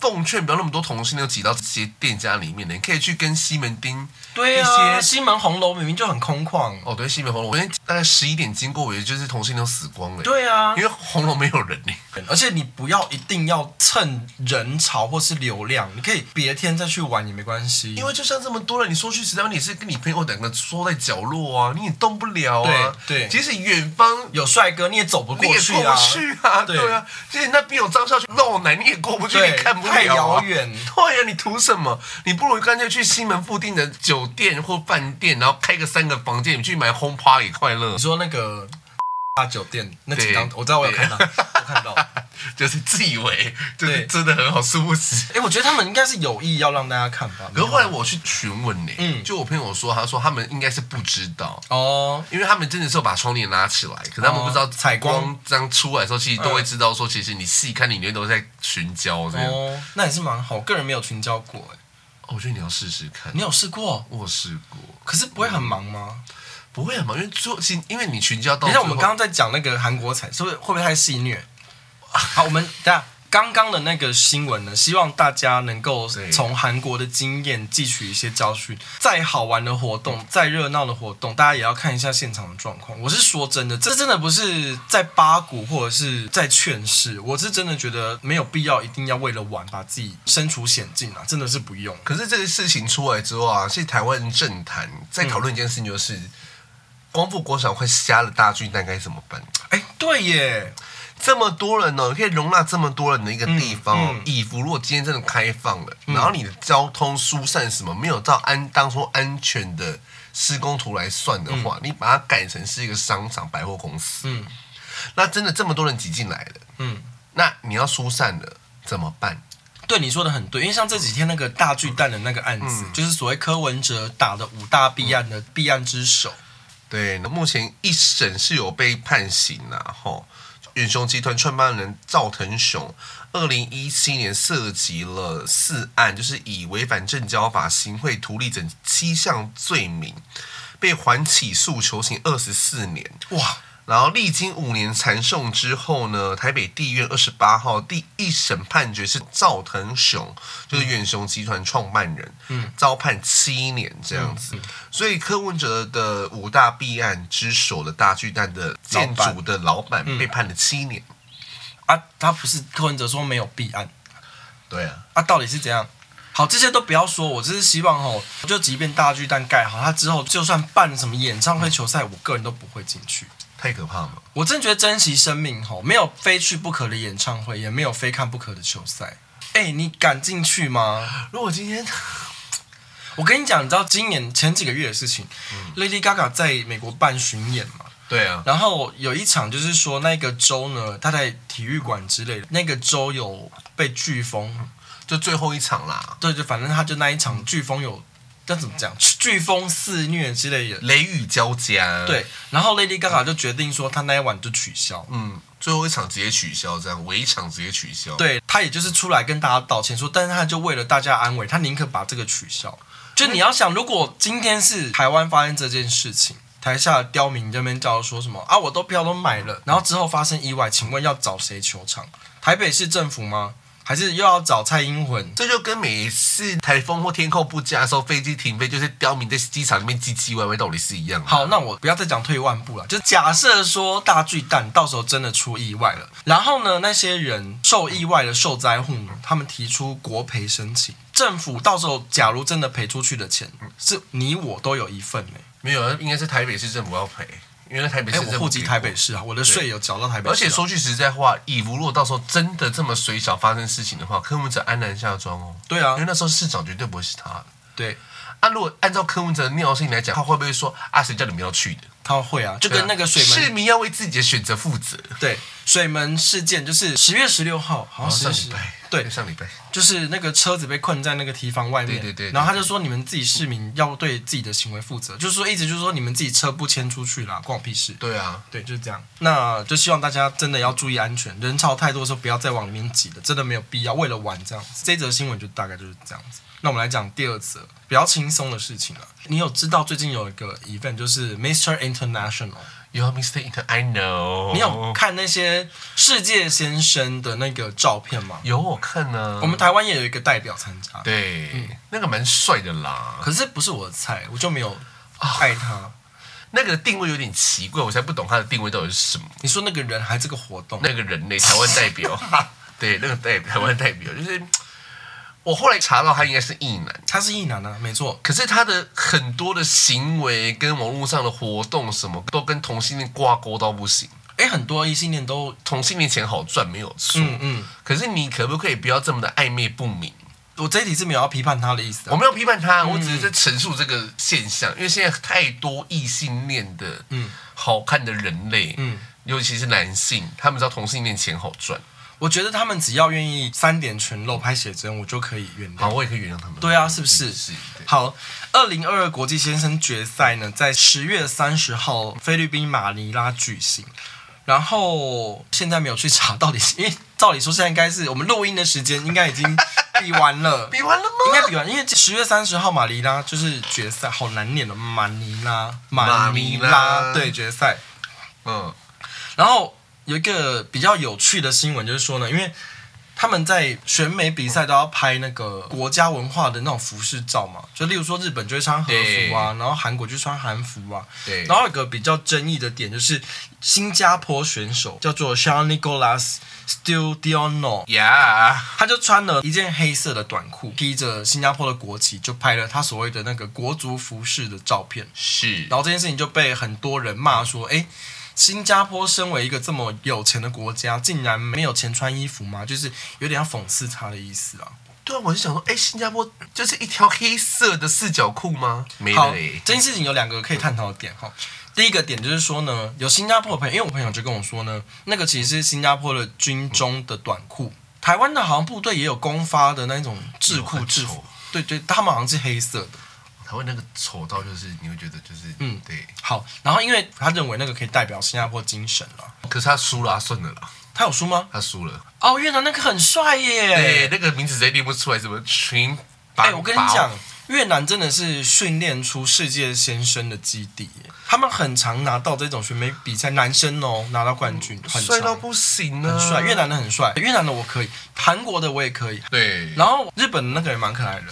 奉劝不要那么多同性恋挤到这些店家里面的，你可以去跟西门町对啊，西门红楼明明就很空旷哦。对，西门红楼，我今天大概十一点经过，我也就是同性恋死光了。对啊，因为红楼没有人呢。而且你不要一定要蹭人潮或是流量，你可以别天再去玩也没关系。因为就像这么多人，你说去实在话，你是跟你朋友两个缩在角落啊，你也动不了啊。对，对即使远方有帅哥，你也走不过去啊。你也过不去啊。对，对啊，即使那边有张孝全露奶，你也过不去，你看不。太遥远，(laughs) 对呀，你图什么？你不如干脆去西门附近的酒店或饭店，然后开个三个房间，你去买 home party 快乐。你说那个大 (laughs) 酒店那几张，我知道我有看到，我看到，就是自以为就是真的很好，殊不知。哎，我觉得他们应该是有意要让大家看吧。可是后来我去询问呢，嗯，就我朋友说，他说他们应该是不知道哦，因为他们真的是有把窗帘拉起来，可是他们不知道采光这样出来的时候，其实都会知道说，其实你细看里面都在群交这样。哦，那也是蛮好。我个人没有群交过，哎，我觉得你要试试看。你有试过？我试过。可是不会很忙吗？不会很忙，因为做，因为你群交到。你像我们刚刚在讲那个韩国彩，是不是会不会太戏谑？(laughs) 好，我们等下刚刚的那个新闻呢，希望大家能够从韩国的经验汲取一些教训。再好玩的活动，再热闹的活动，大家也要看一下现场的状况。我是说真的，这真的不是在八股或者是在劝世，我是真的觉得没有必要一定要为了玩把自己身处险境啊，真的是不用。可是这个事情出来之后啊，是台湾政坛在讨论一件事情，就是。嗯光复国小会瞎了大巨蛋该怎么办？哎，对耶，这么多人呢，可以容纳这么多人的一个地方，以服、如果今天真的开放了，嗯、然后你的交通疏散什么没有照安当初安全的施工图来算的话，嗯、你把它改成是一个商场百货公司，嗯，那真的这么多人挤进来了，嗯，那你要疏散了怎么办？对你说的很对，因为像这几天那个大巨蛋的那个案子，嗯、就是所谓柯文哲打的五大弊案的弊案之首。对，那目前一审是有被判刑了吼。远雄集团创办人赵腾雄，二零一七年涉及了四案，就是以违反证交法、行贿图利等七项罪名，被缓起诉，求刑二十四年。哇！然后历经五年缠讼之后呢，台北地院二十八号第一审判决是赵腾雄，就是远雄集团创办人，嗯，遭判七年这样子。嗯嗯、所以柯文哲的五大弊案之首的大巨蛋的建筑的老板被判了七年。嗯、啊，他不是柯文哲说没有弊案？对啊，啊，到底是怎样？好，这些都不要说，我只是希望吼，就即便大巨蛋盖好，他之后就算办什么演唱会、球赛，我个人都不会进去。太可怕了！我真觉得珍惜生命吼，没有非去不可的演唱会，也没有非看不可的球赛。哎、欸，你敢进去吗？如果今天，(laughs) 我跟你讲，你知道今年前几个月的事情、嗯、，Lady Gaga 在美国办巡演嘛？对啊。然后有一场就是说那个州呢，他在体育馆之类的，那个州有被飓风。就最后一场啦，对，就反正他就那一场飓风有，要怎么讲？飓风肆虐之类的，雷雨交加。对，然后 Lady Gaga 就决定说，她那一晚就取消。嗯，最后一场直接取消，这样尾场直接取消。对，她也就是出来跟大家道歉说，但是她就为了大家安慰，她宁可把这个取消。就你要想，如果今天是台湾发生这件事情，台下的刁民这边叫说什么啊？我都票都买了，然后之后发生意外，请问要找谁求偿？台北市政府吗？还是又要找蔡英文？这就跟每次台风或天候不佳的时候，飞机停飞，就是刁民在机场里面唧唧歪歪，道理是一样的。好，那我不要再讲退一万步了，就假设说大巨蛋到时候真的出意外了，然后呢，那些人受意外的受灾户呢，他们提出国赔申请，政府到时候假如真的赔出去的钱，是你我都有一份呢？没有，应该是台北市政府要赔。因为台北市，我户籍台北市啊，我的税有缴到台北市。而且说句实在话，以如果到时候真的这么水小发生事情的话，柯文哲安然下庄哦。对啊，因为那时候市长绝对不会是他。对，啊，如果按照柯文哲的尿性来讲，他会不会说啊，谁叫你们要去的？他会啊，就跟那个水门市民要为自己的选择负责。对，水门事件就是十月十六号，好像是。对，上礼拜就是那个车子被困在那个堤防外面，对对对，然后他就说，你们自己市民要对自己的行为负责，就是说，一直就是说，你们自己车不迁出去啦，关我屁事。对啊，对，就是这样。那就希望大家真的要注意安全，人潮太多的时候不要再往里面挤了，真的没有必要。为了玩这样子，这则新闻就大概就是这样子。那我们来讲第二则比较轻松的事情了。你有知道最近有一个 event 就是 Mr. International。有 Mr. Inter，I know。你有看那些世界先生的那个照片吗？有，我看呢。我们台湾也有一个代表参加。对，嗯、那个蛮帅的啦。可是不是我的菜，我就没有爱他。哦、那个定位有点奇怪，我才不懂他的定位到底是什么。你说那个人还这个活动？那个人类台湾代表，(laughs) 对，那个代台湾代表就是。我后来查到他应该是异男，他是异男啊，没错。可是他的很多的行为跟网络上的活动什么，都跟同性恋挂钩到不行。哎，很多异性恋都同性恋钱好赚，没有错。嗯嗯。可是你可不可以不要这么的暧昧不明？我这一题是没有要批判他的意思啊，我没有批判他，我只是在陈述这个现象。嗯、因为现在太多异性恋的，嗯，好看的人类，嗯，尤其是男性，他们知道同性恋钱好赚。我觉得他们只要愿意三点全露拍写真，我就可以原谅。好，我也可以原谅他们。对啊，是不是？是。好，二零二二国际先生决赛呢，在十月三十号菲律宾马尼拉举行。然后现在没有去查到底是，因为照理说现在应该是我们录音的时间，应该已经比完了。比完了吗？应该比完，因为十月三十号马尼拉就是决赛，好难念的马尼拉，马尼拉对决赛。嗯，然后。有一个比较有趣的新闻，就是说呢，因为他们在选美比赛都要拍那个国家文化的那种服饰照嘛，就例如说日本就会穿和服啊，然后韩国就穿韩服啊。对。然后有一个比较争议的点就是，新加坡选手叫做 s h a n Nicholas Studiono，Yeah，，他就穿了一件黑色的短裤，披着新加坡的国旗，就拍了他所谓的那个国族服饰的照片。是。然后这件事情就被很多人骂说，哎。新加坡身为一个这么有钱的国家，竟然没有钱穿衣服吗？就是有点要讽刺他的意思啊。对啊，我就想说，哎，新加坡就是一条黑色的四角裤吗？没好，这件事情有两个可以探讨的点哈。第一个点就是说呢，有新加坡的朋友，因为我朋友就跟我说呢，那个其实是新加坡的军中的短裤，台湾的好像部队也有公发的那种制裤制服，对对，他们好像是黑色的。他会那个丑到就是你会觉得就是嗯对好，然后因为他认为那个可以代表新加坡精神了，可是他输了，他顺了啦。他有输吗？他输了。哦，越南那个很帅耶，对，那个名字谁念不出来？什么群？哎，我跟你讲，越南真的是训练出世界先生的基地耶，他们很常拿到这种选美比赛，男生哦拿到冠军，很帅到不行啊，很帅。越南的很帅，越南的我可以，韩国的我也可以。对，然后日本的那个也蛮可爱的。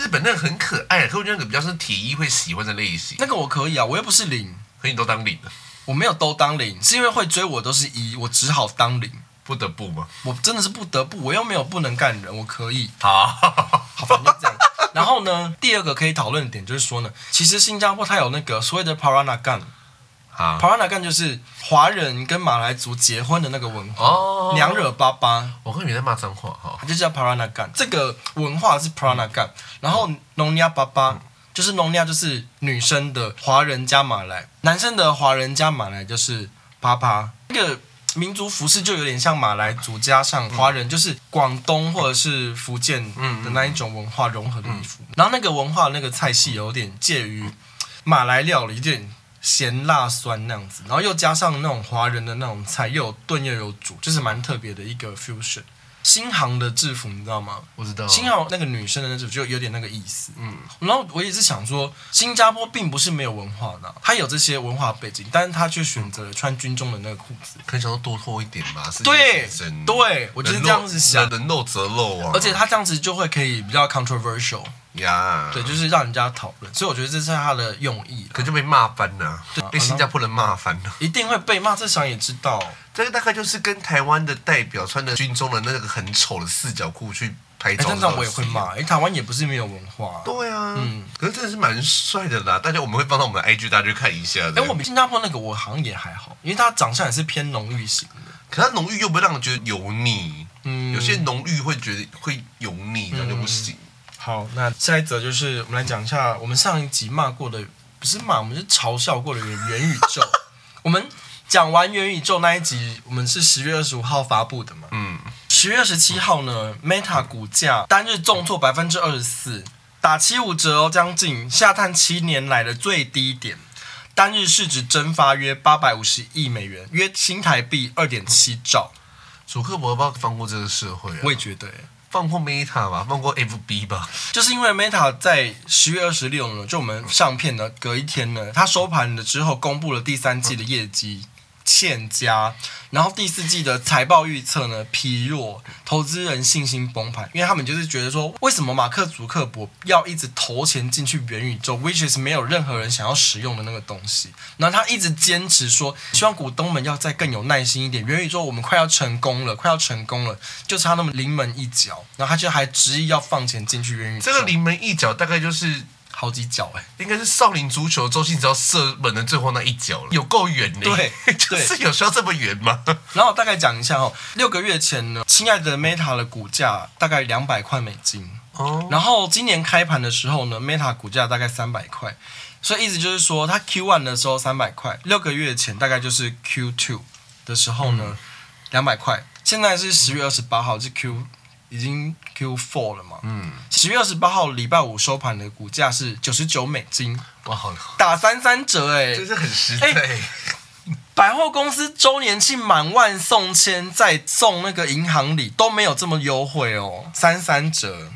日本那个很可爱，可我觉得那个比较是体育会喜欢的类型。那个我可以啊，我又不是零，可你都当零了。我没有都当零，是因为会追我都是一，我只好当零。不得不吗？我真的是不得不，我又没有不能干人，我可以。好，好，反正这样。然后呢，第二个可以讨论的点就是说呢，其实新加坡它有那个所谓的 Peranakan。好，Peranakan 就是华人跟马来族结婚的那个文化。哦，娘惹巴巴，我跟你在骂脏话哈，就叫 Peranakan。这个文化是 Peranakan，然后 Nyonya 爸爸就是 Nyonya 就是女生的华人加马来，男生的华人加马来就是爸爸。那个民族服饰就有点像马来族加上华人，就是广东或者是福建的那一种文化融合的衣服。然后那个文化那个菜系有点介于马来料理，有点。咸辣酸那样子，然后又加上那种华人的那种菜，又有炖又有煮，就是蛮特别的一个 fusion。新航的制服你知道吗？我知道。新航那个女生的那制服就有点那个意思。嗯。然后我也是想说，新加坡并不是没有文化的，它有这些文化背景，但是他却选择了穿军中的那个裤子。可以想说多脱一点嘛？对，对，我就是这样子想。能露则露啊。而且他这样子就会可以比较 controversial。呀对，就是让人家讨论，所以我觉得这是他的用意。可就被骂翻了，对被新加坡人骂翻了，一定会被骂。这想也知道，这个大概就是跟台湾的代表穿的军中的那个很丑的四角裤去拍照。那我也会骂，哎，台湾也不是没有文化。对啊，嗯，可是真的是蛮帅的啦。大家我们会放到我们的 IG，大家去看一下。哎，我们新加坡那个我好像也还好，因为他长相也是偏浓郁型的。可他浓郁又不会让人觉得油腻，嗯，有些浓郁会觉得会油腻，那就不行。好，那下一则就是我们来讲一下我们上一集骂过的，不是骂，我们是嘲笑过的元元宇宙。我们讲完元宇宙那一集，我们是十月二十五号发布的嘛？嗯。十月二十七号呢，Meta 股价单日重挫百分之二十四，打七五折哦，将近下探七年来的最低点，单日市值蒸发约八百五十亿美元，约新台币二点七兆。祖克伯不要放过这个社会啊！我也觉得。放过 Meta 吧，放过 FB 吧，就是因为 Meta 在十月二十六呢，就我们上片呢，隔一天呢，它收盘了之后公布了第三季的业绩。欠佳，然后第四季的财报预测呢疲弱，投资人信心崩盘，因为他们就是觉得说，为什么马克·祖克伯要一直投钱进去元宇宙，which is 没有任何人想要使用的那个东西，然后他一直坚持说，希望股东们要再更有耐心一点，元宇宙我们快要成功了，快要成功了，就差那么临门一脚，然后他就还执意要放钱进去元宇宙，这个临门一脚大概就是。好几脚哎，应该是少林足球周星驰要射门的最后那一脚了，有够远的。对，(laughs) 就是有需要这么远吗？(laughs) 然后大概讲一下哦，六个月前呢，亲爱的 Meta 的股价大概两百块美金。哦，然后今年开盘的时候呢，Meta 股价大概三百块，所以意思就是说，它 Q one 的时候三百块，六个月前大概就是 Q two 的时候呢，两百块，现在是十月二十八号是 Q。已经 Q4 了嘛？嗯，十月二十八号礼拜五收盘的股价是九十九美金，哇，好打三三折哎、欸，真是很实在。欸、百货公司周年庆满万送千，再送那个银行礼都没有这么优惠哦，三三折。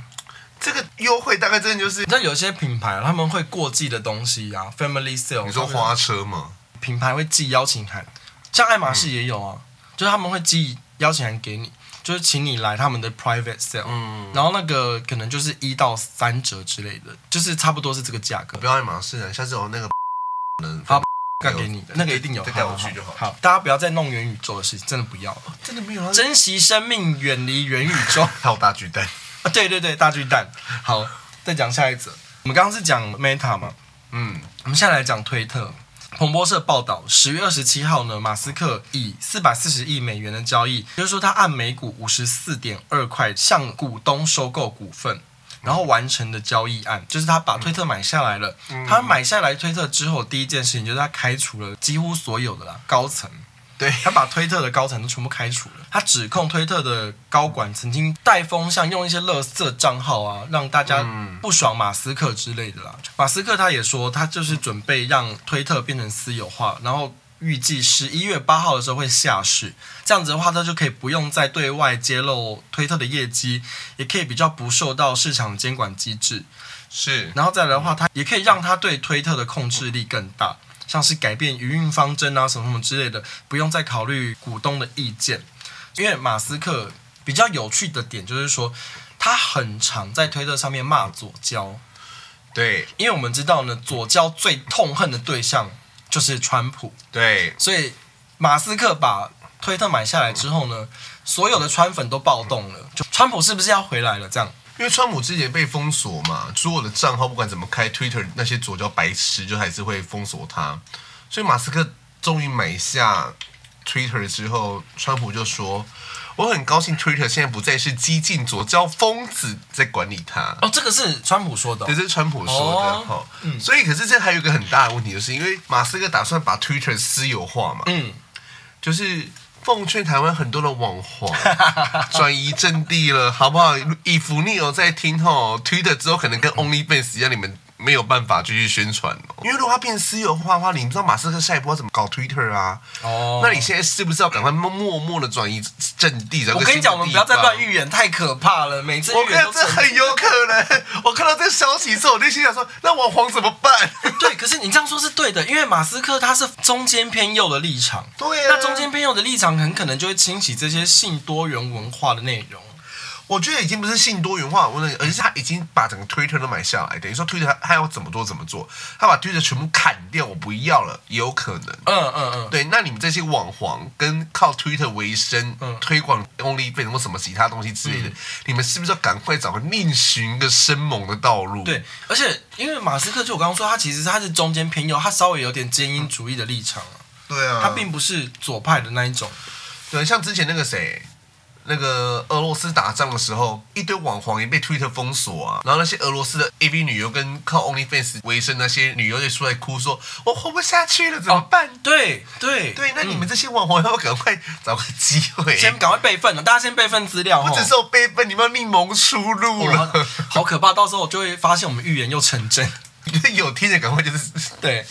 这个优惠大概真的就是，你知道有些品牌他们会过季的东西啊，Family Sale。你说花车吗？品牌会寄邀请函，像爱马仕也有啊，嗯、就是他们会寄邀请函给你。就是请你来他们的 private sale，嗯，然后那个可能就是一到三折之类的，就是差不多是这个价格。不要爱马仕啊，下次我那个能发干给你的，(laughs) 那个一定有，带我去就好。好，大家不要再弄元宇宙的事情，真的不要了，真的没有。珍惜生命，远离元宇宙。(laughs) 还有大巨蛋 (laughs) 啊，对对对，大巨蛋。好，再讲下一则。我们刚刚是讲 Meta 嘛，嗯，我们现在来讲推特。彭博社报道，十月二十七号呢，马斯克以四百四十亿美元的交易，就是说他按每股五十四点二块向股东收购股份，然后完成的交易案，就是他把推特买下来了。他买下来推特之后，第一件事情就是他开除了几乎所有的啦高层。对，他把推特的高层都全部开除了。他指控推特的高管曾经带风向，用一些垃圾账号啊，让大家不爽马斯克之类的啦。马斯克他也说，他就是准备让推特变成私有化，然后预计十一月八号的时候会下市。这样子的话，他就可以不用再对外揭露推特的业绩，也可以比较不受到市场监管机制。是，然后再来的话，他也可以让他对推特的控制力更大。像是改变营运方针啊，什么什么之类的，不用再考虑股东的意见。因为马斯克比较有趣的点就是说，他很常在推特上面骂左交。对，因为我们知道呢，左交最痛恨的对象就是川普。对，所以马斯克把推特买下来之后呢，所有的川粉都暴动了，就川普是不是要回来了？这样，因为川普之前被封锁嘛，所有的账号不管怎么开，Twitter 那些左胶白痴就还是会封锁他，所以马斯克终于买下 Twitter 之后，川普就说。我很高兴，Twitter 现在不再是激进左胶疯子在管理它。哦，这个是川普说的、哦，这是川普说的。哈、哦，嗯，所以可是这还有一个很大的问题，就是因为马斯克打算把 Twitter 私有化嘛。嗯，就是奉劝台湾很多的网红 (laughs) 转移阵地了，好不好？以福你有在听吼，Twitter 之后可能跟 OnlyFans 一样，你们。没有办法继续宣传哦，因为如果它变私有化的话，你不知道马斯克下一步要怎么搞 Twitter 啊？哦，那你现在是不是要赶快默默的转移阵地？我跟你讲，我们不要再乱预言，太可怕了。每次我看到这很有可能。我看到这个消息之后，我内心想说，那网黄怎么办？(laughs) 对，可是你这样说是对的，因为马斯克他是中间偏右的立场，对啊，那中间偏右的立场很可能就会清洗这些性多元文化的内容。我觉得已经不是性多元化的问题，而是他已经把整个 Twitter 都买下来，等于说 Twitter 他他要怎么做怎么做，他把 Twitter 全部砍掉，我不要了，也有可能。嗯嗯嗯，对，那你们这些网黄跟靠 Twitter 为生、嗯、推广 OnlyFans 或什么其他东西之类的，嗯、你们是不是要赶快找个另寻一个生猛的道路？对，而且因为马斯克就我刚刚说，他其实他是中间偏右，他稍微有点精英主义的立场啊。对啊，他并不是左派的那一种。对，像之前那个谁。那个俄罗斯打仗的时候，一堆网黄也被 Twitter 封锁啊，然后那些俄罗斯的 AV 女优跟靠 OnlyFans 为生那些女优就出来哭说：“我活不下去了，怎么办？”哦、对对对，那你们这些网黄要不要赶快找个机会，先赶快备份了，大家先备份资料。我只是我备份，你们要另谋出路了，哦，好可怕！到时候我就会发现我们预言又成真。(laughs) 有听的赶快就是对。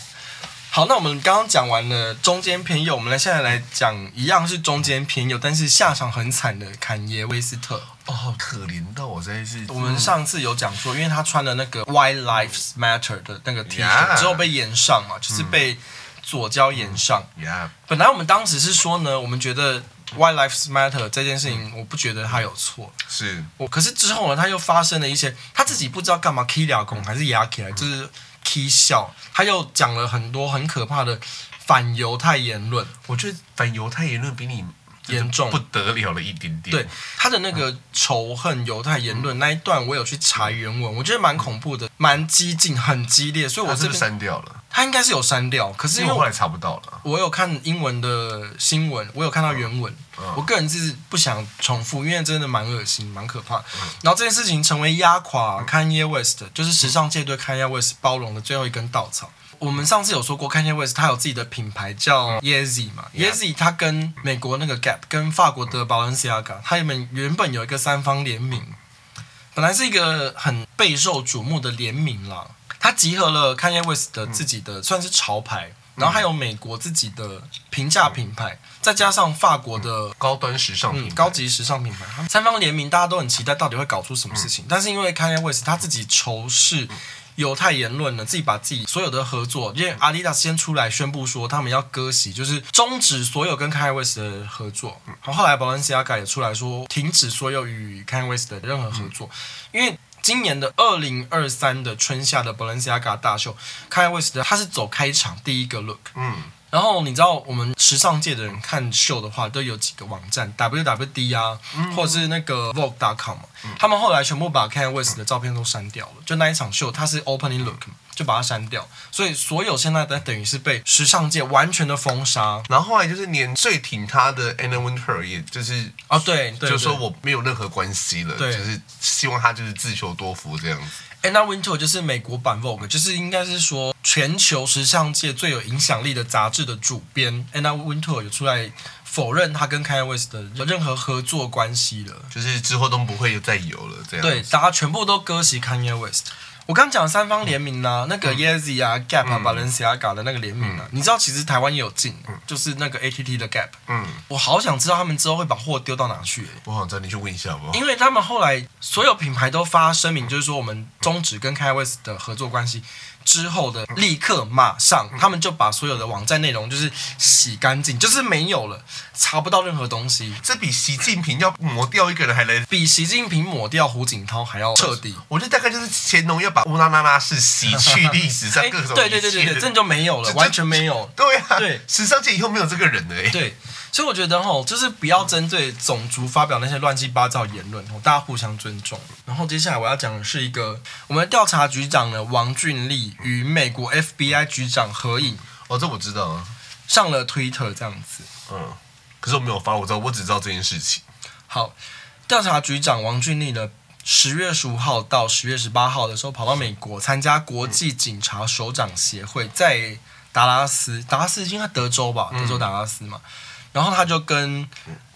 好，那我们刚刚讲完了中间偏右，我们来现在来讲一样是中间偏右，但是下场很惨的坎耶威斯特。哦，可怜到我真是。我们上次有讲说，因为他穿了那个 White Lives Matter 的那个 T 恤.之后被延上嘛，就是被左交延上。Yeah. 本来我们当时是说呢，我们觉得 White Lives Matter 这件事情，我不觉得他有错。是我，可是之后呢，他又发生了一些，他自己不知道干嘛 k 了公还是压起来，就是。踢笑，他又讲了很多很可怕的反犹太言论。我觉得反犹太言论比你严重不得了了一点点。对他的那个仇恨犹太言论那一段，我有去查原文，我觉得蛮恐怖的，蛮激进，很激烈。所以我这边删掉了。他应该是有删掉，可是因为我后来查不到了。我有看英文的新闻，我有看到原文。嗯嗯、我个人是不想重复，因为真的蛮恶心、蛮可怕。嗯、然后这件事情成为压垮 Kanye West，就是时尚界对 Kanye West 包容的最后一根稻草。我们上次有说过，Kanye West 他有自己的品牌叫 Yeezy 嘛、嗯、，Yeezy 他跟美国那个 Gap、跟法国的 Balenciaga，他们原本有一个三方联名，本来是一个很备受瞩目的联名啦。他集合了 Kanye West 的自己的算是潮牌，然后还有美国自己的平价品牌，再加上法国的高端时尚品牌、高级时尚品牌，三方联名，大家都很期待到底会搞出什么事情。但是因为 Kanye West 他自己仇视犹太言论呢，自己把自己所有的合作，因为 Adidas 先出来宣布说他们要割席，就是终止所有跟 Kanye West 的合作。嗯后后来 Balenciaga 也出来说停止所有与 Kanye West 的任何合作，因为。今年的二零二三的春夏的 Balenciaga 大秀，Kanye West 他是走开场第一个 look，嗯，然后你知道我们时尚界的人看秀的话，都有几个网站，WWD 啊，嗯、或者是那个 Vogue.com 嘛、嗯，他们后来全部把 Kanye West 的照片都删掉了，就那一场秀，他是 opening look 嘛。就把它删掉，所以所有现在的等于是被时尚界完全的封杀。然后后来就是连最挺他的 Anna Wintour 也就是哦对，对，就说我没有任何关系了，对，就是希望他就是自求多福这样子。Anna Wintour 就是美国版 Vogue，就是应该是说全球时尚界最有影响力的杂志的主编 Anna Wintour 有出来否认他跟 Kanye West 的任何合作关系了，就是之后都不会再有了这样。对，大家全部都割席 Kanye West。我刚讲三方联名呢、啊，那个 Yeezy 啊、嗯、Gap 啊、Balenciaga 的那个联名啊、嗯，你知道其实台湾也有进、嗯，就是那个 ATT 的 Gap。嗯，我好想知道他们之后会把货丢到哪去、欸。我好找你去问一下好不好？因为他们后来所有品牌都发声明，就是说我们终止跟 Kanye West 的合作关系。之后的立刻马上，他们就把所有的网站内容就是洗干净，就是没有了，查不到任何东西。这比习近平要抹掉一个人还来，比习近平抹掉胡锦涛还要彻底。(laughs) 我觉得大概就是乾隆要把乌拉那拉氏洗去历史上各种、欸。对对对对对，这就没有了，完全没有。对啊，对，史上界以后没有这个人了。哎，对。所以我觉得吼，就是不要针对种族发表那些乱七八糟言论，大家互相尊重。然后接下来我要讲的是一个，我们的调查局长呢，王俊立与美国 FBI 局长合影。哦，这我知道啊，上了 Twitter 这样子。嗯，可是我没有发，我知道，我只知道这件事情。好，调查局长王俊立呢，十月十五号到十月十八号的时候，跑到美国参加国际警察首长协会，在达拉斯，达拉斯应该德州吧，德州达拉斯嘛。嗯然后他就跟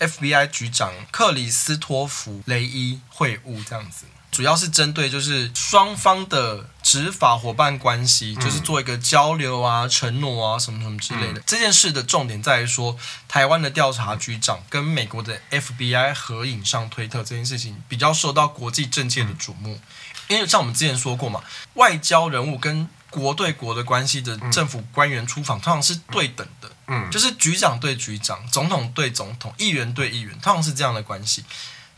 FBI 局长克里斯托弗雷伊会晤，这样子，主要是针对就是双方的执法伙伴关系，就是做一个交流啊、承诺啊什么什么之类的。这件事的重点在于说，台湾的调查局长跟美国的 FBI 合影上推特这件事情，比较受到国际政界的瞩目，因为像我们之前说过嘛，外交人物跟国对国的关系的政府官员出访，通常是对等的。嗯，就是局长对局长，总统对总统，议员对议员，通常是这样的关系。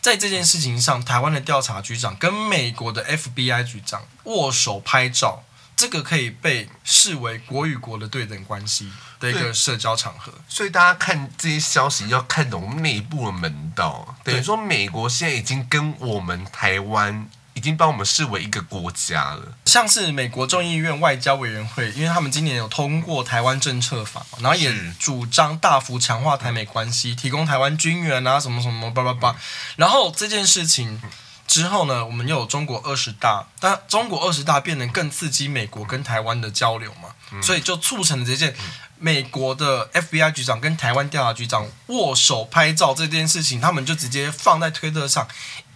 在这件事情上，台湾的调查局长跟美国的 FBI 局长握手拍照，这个可以被视为国与国的对等关系的一个社交场合。所以大家看这些消息要看懂内部的门道，等于说美国现在已经跟我们台湾。已经把我们视为一个国家了，像是美国众议院外交委员会，因为他们今年有通过台湾政策法，然后也主张大幅强化台美关系，提供台湾军援啊，什么什么叭叭叭。然后这件事情之后呢，我们又有中国二十大，但中国二十大变得更刺激美国跟台湾的交流嘛，所以就促成了这件美国的 FBI 局长跟台湾调查局长握手拍照这件事情，他们就直接放在推特上。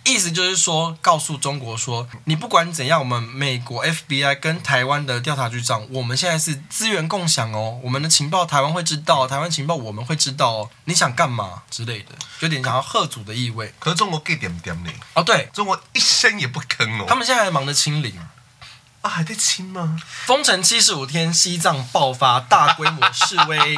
意思就是说，告诉中国说，你不管怎样，我们美国 FBI 跟台湾的调查局长，我们现在是资源共享哦。我们的情报台湾会知道，台湾情报我们会知道哦。你想干嘛之类的，有点想要贺阻的意味。可是中国给点点呢？哦，对，中国一声也不吭哦。他们现在还忙着清零啊，还在清吗？封城七十五天，西藏爆发大规模示威，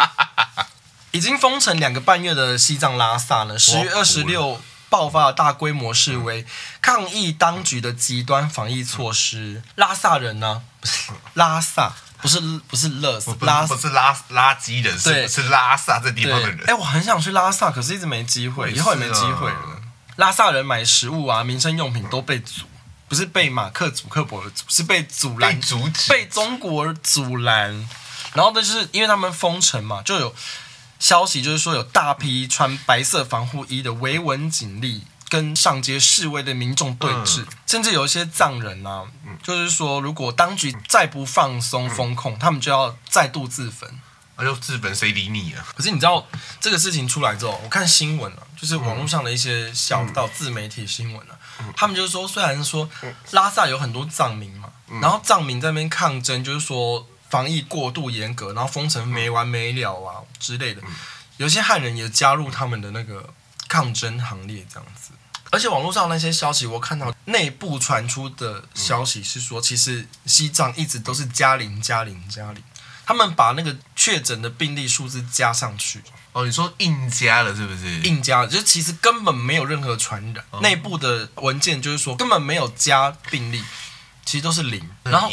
(laughs) 已经封城两个半月的西藏拉萨呢，十月二十六。爆发了大规模示威，抗议当局的极端防疫措施。拉萨人呢？不 (laughs) 是拉萨，不是不是勒斯，拉不是拉垃圾人，是是拉萨这地方的人。哎，我很想去拉萨，可是一直没机会，以后也没机会了。拉萨人买食物啊、民生用品都被阻，不是被马克·祖克伯的阻，是被阻拦，阻止，被中国阻拦。然后呢，就是因为他们封城嘛，就有。消息就是说，有大批穿白色防护衣的维稳警力跟上街示威的民众对峙，嗯、甚至有一些藏人啊，嗯、就是说，如果当局再不放松封控，嗯、他们就要再度自焚。那就自焚，谁理你啊？可是你知道这个事情出来之后，我看新闻了、啊，就是网络上的一些小道自媒体新闻了、啊，嗯、他们就是说，虽然说拉萨有很多藏民嘛，嗯、然后藏民在那边抗争，就是说。防疫过度严格，然后封城没完没了啊之类的，有些汉人也加入他们的那个抗争行列，这样子。而且网络上那些消息，我看到内部传出的消息是说，其实西藏一直都是加零加零加零，他们把那个确诊的病例数字加上去。哦，你说硬加了是不是？硬加了，就是其实根本没有任何传染。内部的文件就是说根本没有加病例，其实都是零。然后。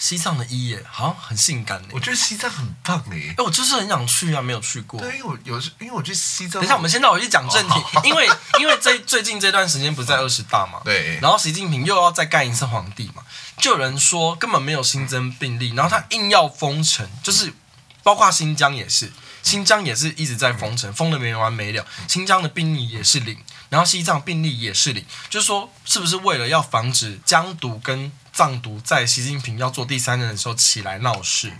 西藏的一耶，好像很性感。我觉得西藏很棒哎，哎，我就是很想去啊，没有去过。对，因为我有，因为我觉得西藏。等一下，我们先到回去讲正题，因为因为这最近这段时间不是在二十大嘛，对。然后习近平又要再干一次皇帝嘛，就有人说根本没有新增病例，然后他硬要封城，就是包括新疆也是，新疆也是一直在封城，封的没完没了。新疆的病例也是零，然后西藏病例也是零，就是说是不是为了要防止疆独跟藏独在习近平要做第三任的时候起来闹事，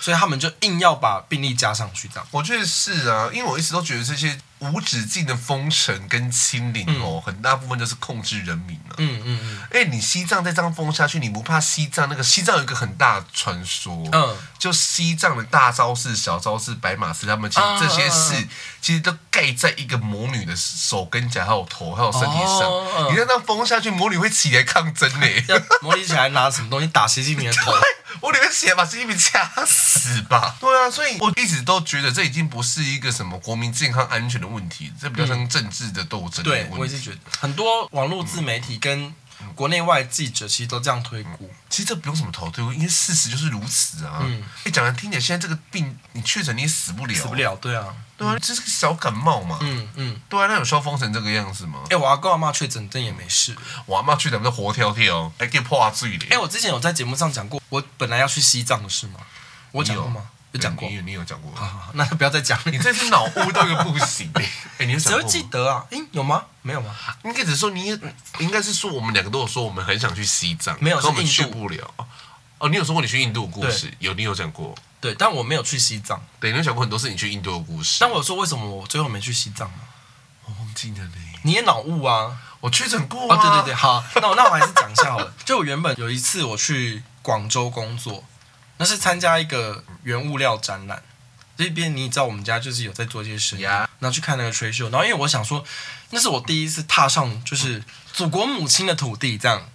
所以他们就硬要把病例加上去。这样，我觉得是啊，因为我一直都觉得这些无止境的封城跟清零哦，嗯、很大部分就是控制人民了、啊。嗯嗯嗯。哎、嗯，你西藏再这样封下去，你不怕西藏那个西藏有一个很大的传说，嗯，就西藏的大昭寺、小昭寺、白马寺，他们其实这些寺。啊啊啊其实都盖在一个魔女的手跟脚，还有头，还有身体上。哦、你让它封下去，魔女会起来抗争呢。(laughs) 魔女起来拿什么东西打习近平的头？我里面起来把习近平掐死吧？(laughs) 对啊，所以我一直都觉得这已经不是一个什么国民健康安全的问题，这比较像政治的斗争的问题。对，我也是觉得很多网络自媒体跟国内外记者其实都这样推估。其实这不用什么头推估，因为事实就是如此啊。嗯，哎，讲来听起来，现在这个病你确诊你也死不了，死不了，对啊，对啊，这是个小感冒嘛。嗯嗯，对啊，那有需要封成这个样子吗？哎，我阿公阿妈确诊，真也没事。我阿妈确诊不是活跳跳，还给破嘴脸。哎，我之前有在节目上讲过，我本来要去西藏的事吗？我讲过吗？有讲过，你有你有讲过。好好好，那就不要再讲了。你 (laughs) 这是脑雾到一个不行。(laughs) 哎，你只会记得啊？哎，有吗？没有吗？应该只是说你，应该是说我们两个都有说我们很想去西藏，没有，说我们去不了。哦，你有说过你去印度的故事？有，你有讲过。对，但我没有去西藏。对，你有讲过很多是你去印度的故事。但我有说为什么我最后没去西藏吗？我忘记了呢。你也脑雾啊？我确诊过啊。哦，对对对，好，那我那我还是讲一下好了。就我原本有一次我去广州工作，那是参加一个原物料展览。这边你也知道，我们家就是有在做这些生意，然后去看那个 trade show，然后因为我想说，那是我第一次踏上就是祖国母亲的土地，这样，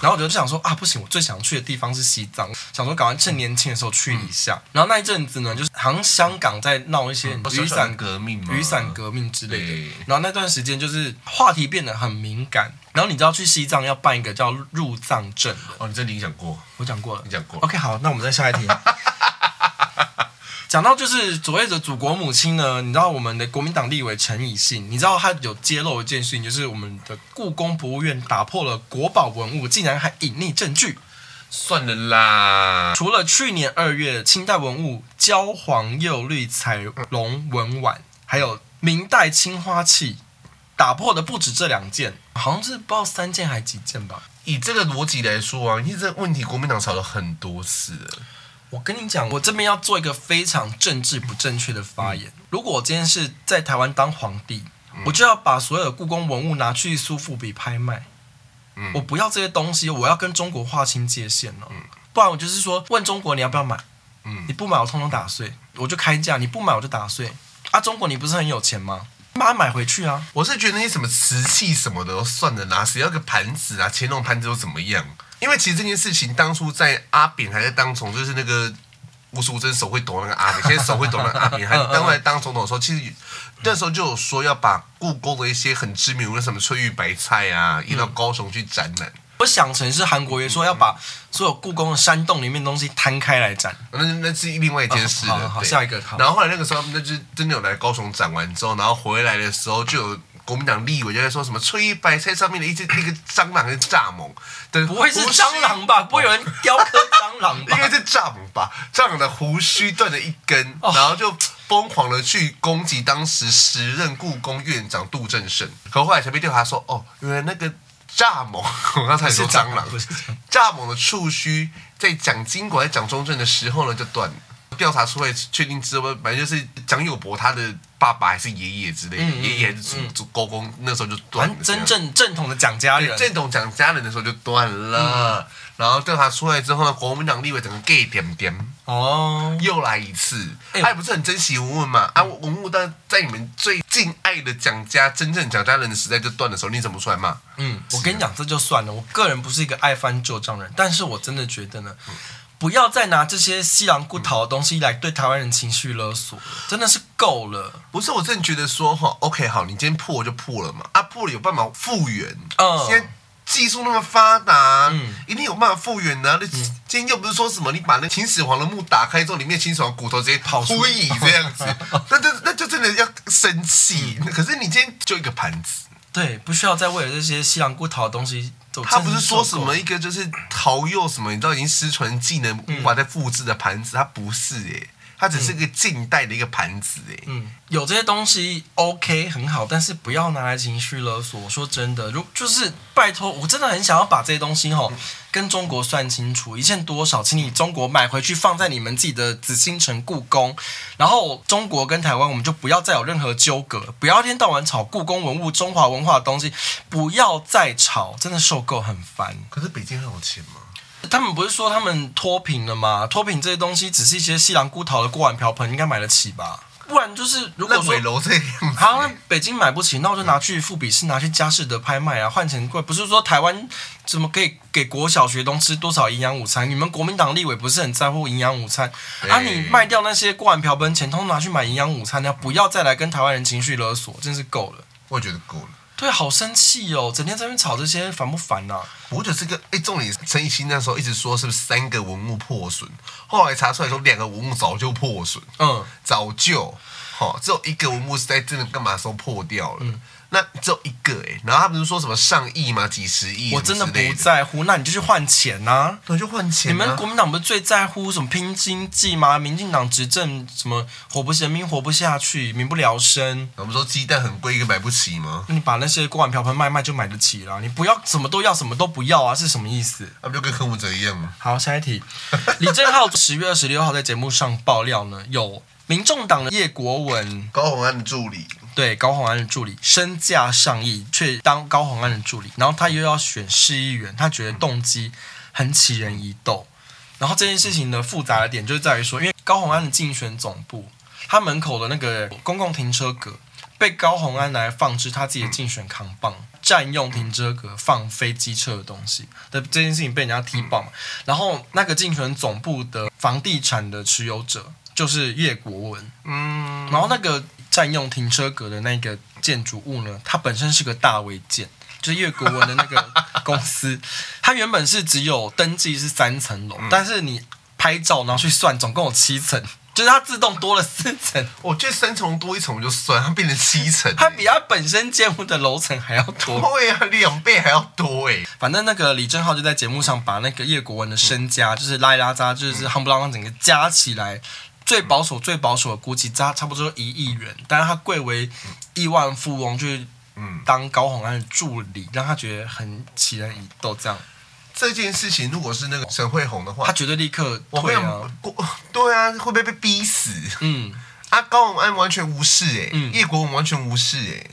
然后我就想说啊，不行，我最想去的地方是西藏，想说赶快趁年轻的时候去一下。然后那一阵子呢，就是好像香港在闹一些雨伞革命、雨伞革命之类的，然后那段时间就是话题变得很敏感。然后你知道去西藏要办一个叫入藏证的哦，你这里讲过，我讲过了，你讲过。OK，好，那我们再下一题。(laughs) 讲到就是所谓的祖国母亲呢，你知道我们的国民党立委陈以信，你知道他有揭露一件事情，就是我们的故宫博物院打破了国宝文物，竟然还隐匿证据。算了啦，除了去年二月清代文物焦黄釉绿彩龙纹碗，还有明代青花器，打破的不止这两件，好像是不知道三件还几件吧。以这个逻辑来说啊，因为这个问题国民党吵了很多次了。我跟你讲，我这边要做一个非常政治不正确的发言。嗯、如果我今天是在台湾当皇帝，嗯、我就要把所有的故宫文物拿去苏富比拍卖。嗯、我不要这些东西，我要跟中国划清界限了。嗯、不然我就是说，问中国你要不要买？嗯、你不买我通通打碎，我就开价；你不买我就打碎。啊，中国你不是很有钱吗？把它买回去啊！我是觉得那些什么瓷器什么的都算了，拿谁要个盘子啊？乾隆盘子又怎么样？因为其实这件事情当初在阿扁还在当总，就是那个吴淑珍手会抖那个阿扁，现在手会抖那个阿扁，还当来当总统的时候，其实那时候就有说要把故宫的一些很知名的什么翠玉白菜啊，移到高雄去展览。我想成是韩国人说要把所有故宫的山洞里面东西摊开来展，那那是另外一件事了。好，好，下一个。然后后来那个时候，那就真的有来高雄展完之后，然后回来的时候就有。国民党立委就在说什么翠玉白菜上面的一只 (coughs) 那个蟑螂是蚱蜢，对，不会是蟑螂吧？不会有人雕刻蟑螂吧？应该是蚱蜢吧？蚱螂的胡须断了一根，然后就疯狂的去攻击当时时任故宫院长杜正胜。可后来才被调查说，哦，原来那个蚱蜢，(laughs) 我刚才说蟑螂，蚱蜢的触须在蒋经国在蒋中正的时候呢就断了。调查出来确定之后，反正就是蒋友柏他的爸爸还是爷爷之类的，爷爷、嗯、还是祖公公，那时候就断了。真正正统的蒋家人，正统蒋家人的时候就断了。嗯、然后调查出来之后呢，国民党立委整个 gay 点点哦，又来一次。他也、欸、不是很珍惜文物嘛？啊，文物但在你们最敬爱的蒋家真正蒋家人的时代就断的时候，你怎么出来骂？嗯，我跟你讲，这就算了。我个人不是一个爱翻旧账人，但是我真的觉得呢。嗯不要再拿这些西洋骨头的东西来对台湾人情绪勒索，真的是够了。不是，我真的觉得说哈，OK，好，你今天破就破了嘛，啊，破了有办法复原。嗯，现在技术那么发达，嗯，一定有办法复原的、啊。那、嗯、今天又不是说什么，你把那秦始皇的墓打开之后，里面秦始皇骨头直接跑出来这样子，(laughs) 那就那就真的要生气。嗯、可是你今天就一个盘子，对，不需要再为了这些西洋古陶的东西。他不是说什么一个就是陶釉什么，你知道已经失传技能无法再复制的盘子，他不是耶。它只是个近代的一个盘子，哎，嗯，有这些东西 OK 很好，但是不要拿来情绪勒索。我说真的，如就是拜托，我真的很想要把这些东西吼跟中国算清楚，一件多少，请你中国买回去放在你们自己的紫禁城故宫，然后中国跟台湾我们就不要再有任何纠葛，不要一天到晚吵故宫文物、中华文化的东西，不要再吵，真的受够很烦。可是北京很有钱吗？他们不是说他们脱贫了吗？脱贫这些东西只是一些西洋古陶的锅碗瓢盆，应该买得起吧？不然就是如果说楼这样，好，北京买不起，那我就拿去富比士，拿去佳士得拍卖啊，换钱贵。不是说台湾怎么可以给国小学东吃多少营养午餐？你们国民党立委不是很在乎营养午餐？欸、啊，你卖掉那些锅碗瓢盆钱，通通拿去买营养午餐，那不要再来跟台湾人情绪勒索？真是够了。我也觉得够了。对，好生气哦，整天在那边吵这些，烦不烦呐、啊？我觉得这个，哎，重点陈以欣那时候一直说是不是三个文物破损，后来查出来说两个文物早就破损，嗯，早就，好、哦，只有一个文物是在真的干嘛时候破掉了。嗯那只有一个哎，然后他不是说什么上亿吗？几十亿？我真的不在乎，那你就去换钱呐、啊，那就换钱、啊。你们国民党不是最在乎什么拼经济吗？民进党执政什么活不人民活不下去，民不聊生。我们说鸡蛋很贵，一个买不起吗？那你把那些锅碗瓢盆卖卖就买得起了，你不要什么都要，什么都不要啊，是什么意思？那不就跟柯文哲一样吗？好，下一题。(laughs) 李正浩十月二十六号在节目上爆料呢，有民众党的叶国文，高虹安的助理。对高虹安的助理身价上亿，却当高虹安的助理，然后他又要选市议员，他觉得动机很起人疑窦。然后这件事情的复杂的点就是在于说，因为高虹安的竞选总部，他门口的那个公共停车格被高虹安来放置他自己的竞选扛棒，占用停车格放飞机车的东西的这件事情被人家踢爆嘛。然后那个竞选总部的房地产的持有者就是叶国文，嗯，然后那个。占用停车格的那个建筑物呢，它本身是个大违建，就是叶国文的那个公司，(laughs) 它原本是只有登记是三层楼，嗯、但是你拍照然后去算，总共有七层，就是它自动多了四层。我觉得三层多一层就算，它变成七层，它比它本身建筑的楼层还要多。对啊，两倍还要多哎。反正那个李正浩就在节目上把那个叶国文的身家，嗯、就是拉一拉渣，就是夯不啷当整个加起来。最保守、最保守的估计，差差不多一亿元，但是他贵为亿万富翁，就是当高洪安的助理，让他觉得很奇人疑窦。这样，这件事情如果是那个沈慧红的话，他绝对立刻退啊！(laughs) 对啊，会不会被逼死？嗯，啊，高洪安完全无视哎，叶、嗯、国文完全无视哎，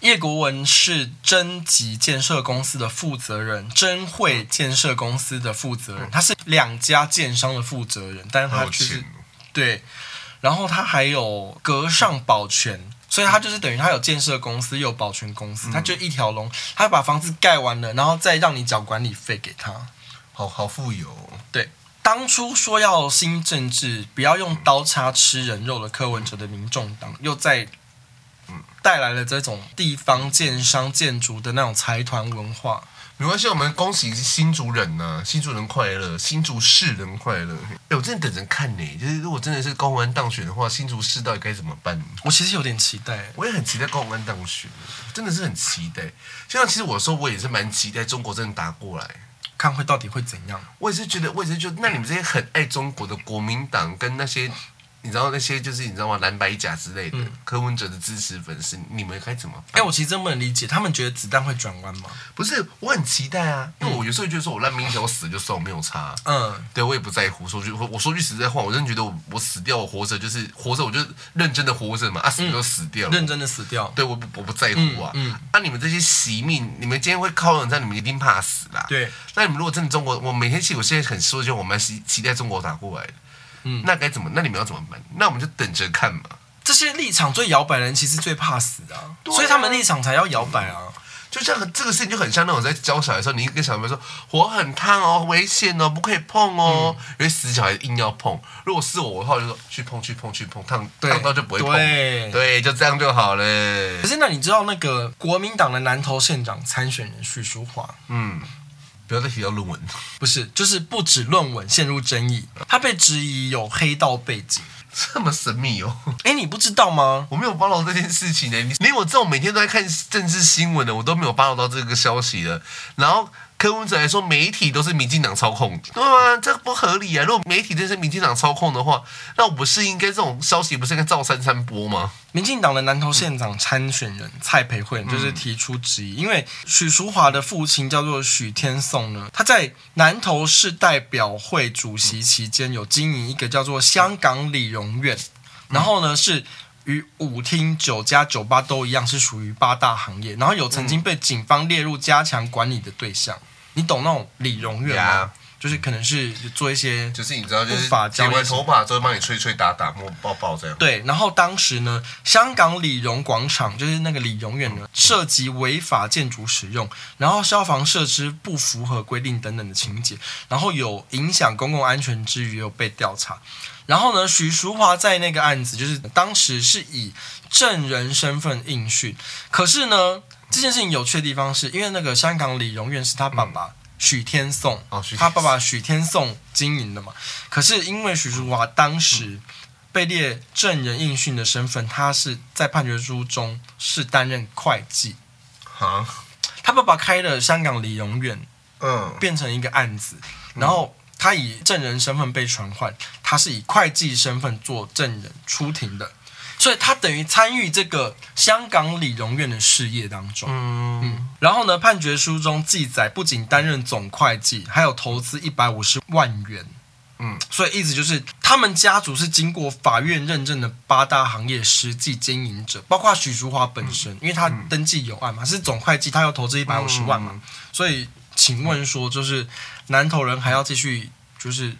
叶国文是真吉建设公司的负责人，真汇建设公司的负责人，他是两家建商的负责人，但是他却是。对，然后他还有隔上保全，所以他就是等于他有建设公司，又有保全公司，他就一条龙，他把房子盖完了，然后再让你缴管理费给他，好好富有。对，当初说要新政治，不要用刀叉吃人肉的柯文哲的民众党，又在带来了这种地方建商建筑的那种财团文化。没关系，我们恭喜新竹人呐、啊，新竹人快乐，新竹市人快乐。哎，我真的等着看呢，就是如果真的是高虹安当选的话，新竹市到底该怎么办？我其实有点期待，我也很期待高虹安当选，真的是很期待。就像其实我说，我也是蛮期待中国真的打过来，看会到底会怎样。我也是觉得，我也是觉得，那你们这些很爱中国的国民党跟那些。你知道那些就是你知道吗？蓝白甲之类的，嗯、柯文哲的支持粉丝，你们该怎么办？哎、欸，我其实真不能理解，他们觉得子弹会转弯吗？不是，我很期待啊，因为我有时候觉得说我烂命一条，我死就算，我没有差。嗯，对我也不在乎。说句我说句实在话，我真的觉得我我死掉，我活着就是活着，我就认真的活着嘛。啊，死就死掉认真的死掉。对，我不我不在乎啊。嗯，那、嗯啊、你们这些惜命，你们今天会靠人在，你们一定怕死啦。对，那你们如果真的中国，我每天其实我现在很说，就我们期期待中国打过来的。嗯，那该怎么？那你们要怎么办？那我们就等着看嘛。这些立场最摇摆的人，其实最怕死的、啊，啊、所以他们立场才要摇摆啊。就像这个事情就很像那种在教小孩的时候，你跟小朋友说火很烫哦，危险哦，不可以碰哦，嗯、因为死小孩硬要碰。如果是我的话，我就说去碰去碰去碰，烫烫到就不会碰。对，对，就这样就好了。可是那你知道那个国民党的南投县长参选人许淑华？嗯。不要再提到论文，不是，就是不止论文陷入争议，他被质疑有黑道背景，这么神秘哦。哎，你不知道吗？我没有 follow 这件事情呢。你连我这种每天都在看政治新闻的，我都没有 follow 到这个消息的。然后。柯文哲来说，媒体都是民进党操控的，对啊，这不合理啊！如果媒体真是民进党操控的话，那我不是应该这种消息不是应该照三三播吗？民进党的南投县长参选人蔡培慧就是提出质疑，因为许淑华的父亲叫做许天颂呢，他在南投市代表会主席期间有经营一个叫做香港理容院，然后呢是。与舞厅、酒家、酒吧都一样，是属于八大行业。然后有曾经被警方列入加强管理的对象。嗯、你懂那种理容院吗.就是可能是做一些，就是你知道，就是剪完头发之后帮你吹吹打打摸抱抱这样。对，然后当时呢，香港理容广场就是那个理容院呢，涉及违法建筑使用，然后消防设施不符合规定等等的情节，然后有影响公共安全之余又被调查。然后呢，许淑华在那个案子就是当时是以证人身份应讯，可是呢，这件事情有趣的地方是因为那个香港理容院是他爸爸许天颂，哦，他爸爸许天颂经营的嘛。可是因为许淑华当时被列证人应讯的身份，他是在判决书中是担任会计。啊，他爸爸开了香港理容院，嗯，变成一个案子，然后他以证人身份被传唤，他是以会计身份做证人出庭的。所以他等于参与这个香港理容院的事业当中，嗯，嗯，然后呢，判决书中记载，不仅担任总会计，还有投资一百五十万元，嗯，所以意思就是他们家族是经过法院认证的八大行业实际经营者，包括许淑华本身，因为他登记有案嘛，是总会计，他要投资一百五十万嘛，所以请问说，就是南投人还要继续就是。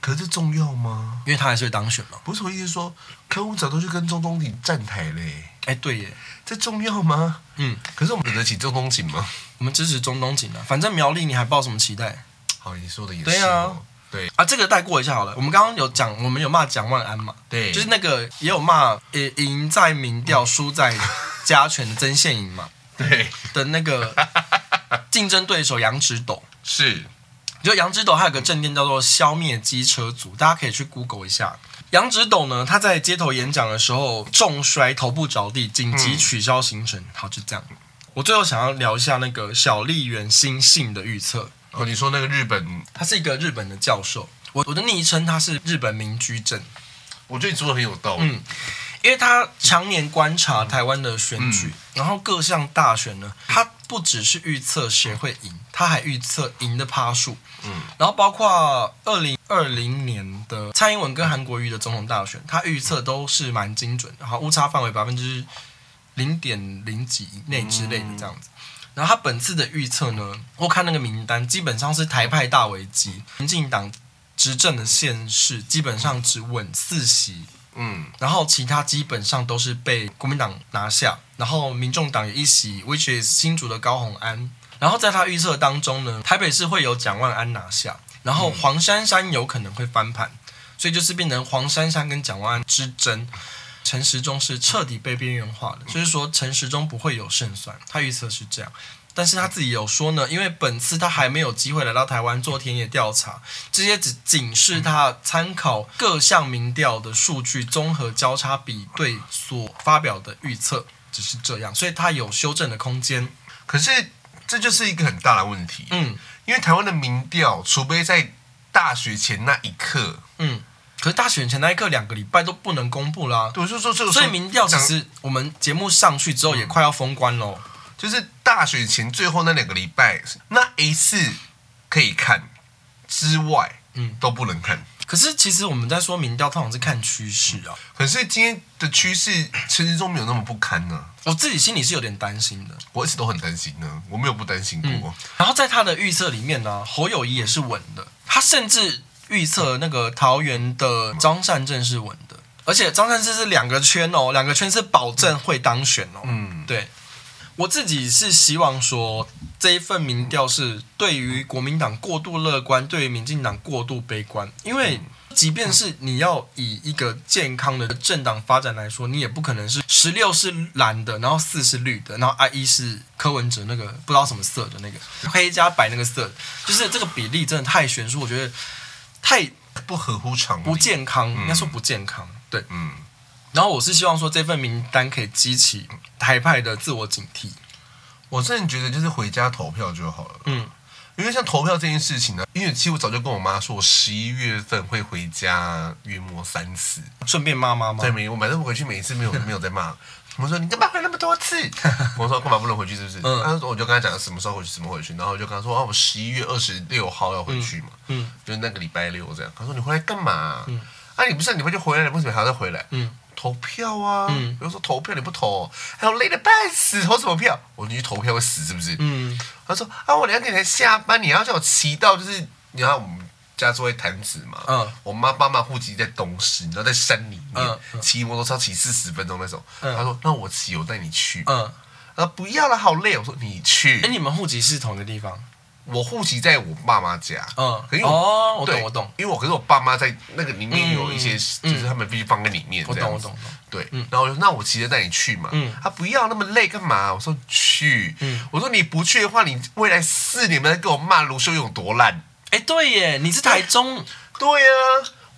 可是这重要吗？因为他还是会当选嘛。不是我意思说，柯文哲都去跟中东锦站台嘞。哎，对耶，这重要吗？嗯。可是我们惹得起中东锦吗？我们支持中东锦啊。反正苗栗你还抱什么期待？好，你说的也是。对啊，对啊，这个带过一下好了。我们刚刚有讲，我们有骂蒋万安嘛？对，就是那个也有骂，赢赢在民调，输在加权的曾宪颖嘛？(laughs) 对的那个竞争对手杨植斗 (laughs) 是。就杨植斗，还有个政见叫做“消灭机车族”，大家可以去 Google 一下。杨植斗呢，他在街头演讲的时候重摔，头部着地，紧急取消行程。嗯、好，就这样。我最后想要聊一下那个小笠原新信的预测。哦，你说那个日本，他是一个日本的教授。我我的昵称他是日本民居正。我觉得你说的很有道理。嗯，因为他常年观察台湾的选举，嗯、然后各项大选呢，他不只是预测谁会赢，他还预测赢的趴数。嗯，然后包括二零二零年的蔡英文跟韩国瑜的总统大选，他预测都是蛮精准的，然后误差范围百分之零点零几以内之类的这样子。然后他本次的预测呢，我看那个名单基本上是台派大危机，民进党执政的县市基本上只稳四席，嗯，然后其他基本上都是被国民党拿下，然后民众党有一席，which is 新竹的高虹安。然后在他预测当中呢，台北市会有蒋万安拿下，然后黄珊珊有可能会翻盘，所以就是变成黄珊珊跟蒋万安之争，陈时中是彻底被边缘化的，就是说陈时中不会有胜算，他预测是这样，但是他自己有说呢，因为本次他还没有机会来到台湾做田野调查，这些只仅是他参考各项民调的数据综合交叉比对所发表的预测，只是这样，所以他有修正的空间，可是。这就是一个很大的问题，嗯，因为台湾的民调，除非在大选前那一刻，嗯，可是大选前那一刻两个礼拜都不能公布啦，对，就是说这个，所以民调其实我们节目上去之后也快要封关喽，就是大选前最后那两个礼拜，那一次可以看之外，嗯，都不能看。可是其实我们在说民调，通常是看趋势啊。可是今天的趋势其实都没有那么不堪呢、啊。我自己心里是有点担心的，我一直都很担心呢，我没有不担心过。嗯、然后在他的预测里面呢、啊，侯友谊也是稳的，他甚至预测那个桃园的张善政是稳的，而且张善政是两个圈哦，两个圈是保证会当选哦。嗯，对。我自己是希望说，这一份民调是对于国民党过度乐观，对于民进党过度悲观。因为即便是你要以一个健康的政党发展来说，你也不可能是十六是蓝的，然后四是绿的，然后啊一是柯文哲那个不知道什么色的那个黑加白那个色，就是这个比例真的太悬殊，我觉得太不合乎常理，不健康，应该说不健康。对，嗯。然后我是希望说，这份名单可以激起台派的自我警惕。我真的觉得就是回家投票就好了。嗯，因为像投票这件事情呢，因为其实我早就跟我妈说，我十一月份会回家约莫三次，顺便骂妈妈。对，没，我反正回去每一次没有没有在骂。我说你干嘛回那么多次？(laughs) 我说干嘛不能回去？是不是？嗯。然后我就跟他讲什么时候回去，什么回去。然后我就跟他说啊，我十一月二十六号要回去嘛。嗯。就是那个礼拜六这样。他说你回来干嘛？嗯。啊，你不是你回就回来了，为什么还要再回来？嗯。投票啊！嗯，比如说投票你不投，还有累得半死，投什么票？我你去投票会死是不是？嗯，他说啊，我两点才下班，你要叫我骑到，就是你看我们家住在潭子嘛，嗯，我妈爸妈户籍在东市，你知道在山里面，骑摩托车骑四十分钟那种。他说那我骑，我带你去。嗯，啊不要了，好累。我说你去。哎，你们户籍是同一个地方？我户籍在我爸妈家，嗯，可是哦，我懂我懂，因为我可是我爸妈在那个里面有一些，就是他们必须放在里面，我懂我懂，对，然后我说那我骑车带你去嘛，嗯，他不要那么累干嘛？我说去，嗯，我说你不去的话，你未来四年都在跟我骂卢秀勇多烂，哎，对耶，你是台中，对呀，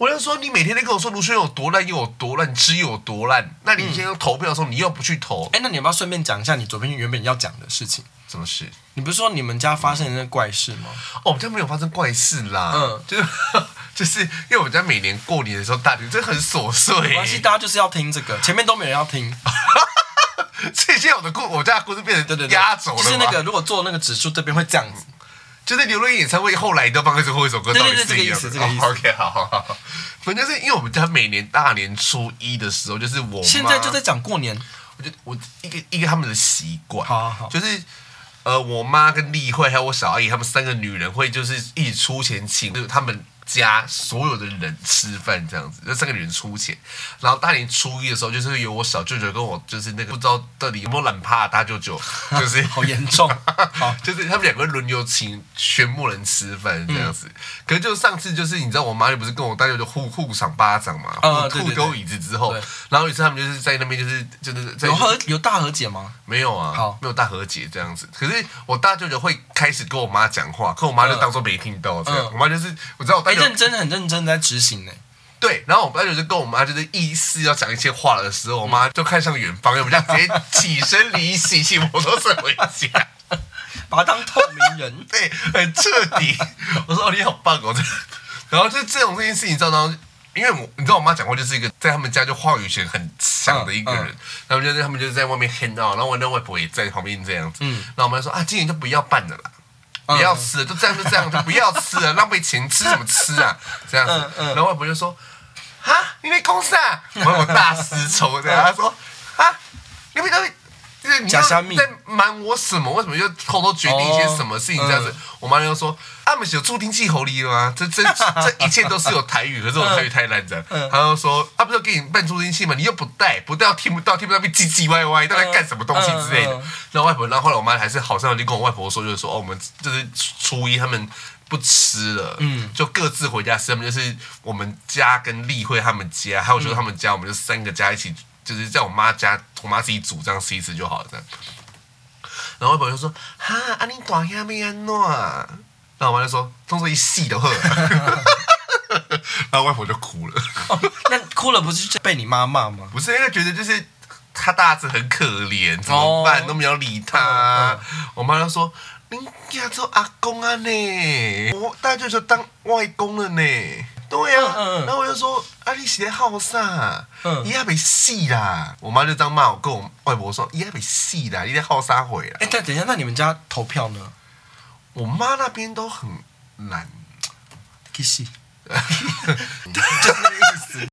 我就说你每天都跟我说卢秀有多烂又有多烂，只有多烂，那你今天要投票的时候你又不去投，哎，那你要不要顺便讲一下你左边原本要讲的事情？什么事？你不是说你们家发生了那个怪事吗？哦，我们家没有发生怪事啦。嗯，就是 (laughs) 就是因为我们家每年过年的时候大年，这很琐碎。没关系，大家就是要听这个，前面都没人要听。(laughs) 这些我的故，我家的故事变成对对压轴了。就是那个，如果做那个指数这边会这样子，就是刘若英演唱会后来都放最后一首歌，到底是，这个意思，这个意思。OK，好好好。反正是因为我们家每年大年初一的时候，就是我现在就在讲过年，我就我一个一个他们的习惯，好好好，就是。呃，我妈跟丽慧还有我小阿姨，他们三个女人会就是一起出钱请，就是他们。家所有的人吃饭这样子，这三个女人出钱，然后大年初一的时候，就是有我小舅舅跟我，就是那个不知道到底有没有懒趴大舅舅，(laughs) 就是好严重，(laughs) 好就是他们两个轮流请全部人吃饭这样子。嗯、可是就上次就是你知道我妈又不是跟我大舅舅互互赏巴掌嘛，互丢椅子之后，然后有一次他们就是在那边就是就是在有和有大和解吗？没有啊，没有大和解这样子。可是我大舅舅会开始跟我妈讲话，可我妈就当做没听到这样。嗯、我妈就是我知道我大舅。认真很认真在执行呢，对，然后我爸就是跟我妈就是意思要讲一些话的时候，我妈就看向远方，我们就直接起身离席，骑摩托车回家，(laughs) 把他当透明人，(laughs) 对，很彻底。(laughs) 我说哦，你好棒哦，然后就这种这件事情，你知道吗？因为我你知道我妈讲话就是一个在他们家就话语权很强的一个人，他们就在他们就是在外面 hang out，然后我那外婆也在旁边这样子，嗯，然后我妈说啊，今年就不要办了啦。不要吃了，就这样就这样，就不要吃了，浪费钱，吃什么吃啊？(laughs) 这样子，然后外婆就说：“哈，你在公司啊？”我我大失仇，这样他说：“啊，你们都就是你在瞒我什么？为什么又偷偷决定一些什么事情？这样子？”我妈就说。他们是有助听器喉里的吗？这这 (laughs) 这一切都是有台语，可是我台语太烂的。他就说，他不是给你办助听器吗？你又不带，不带又听不到，听不到被唧唧歪歪，到底干什么东西之类的。然后外婆，然后后来我妈还是好像就跟我外婆说，就是说哦，我们就是初一他们不吃了，嗯，就各自回家吃。他们就是我们家跟丽慧他们家，还有就是他们家，我们就三个家一起，就是在我妈家，我妈自己煮这样吃一次就好了。这样。然后外婆就说：“哈，啊你大兄没安怎？”然后我妈就说：“动作一细的很。”然后外婆就哭了。哦，那哭了不是被你妈骂吗？不是，因为觉得就是他大儿子很可怜，怎么办？哦、都没有理他。我妈就说：“你嫁做阿公啊呢？我大舅就当外公了呢。”对呀、啊。嗯嗯、然后我就说：“啊，你是在好啥？嗯，伊还没戏啦。”我妈就这样骂我，跟我外婆说：“伊还没戏啦，你在好啥回来？”哎，但等一下，那你们家投票呢？我妈那边都很懒，可惜 (laughs) 就是那个意思。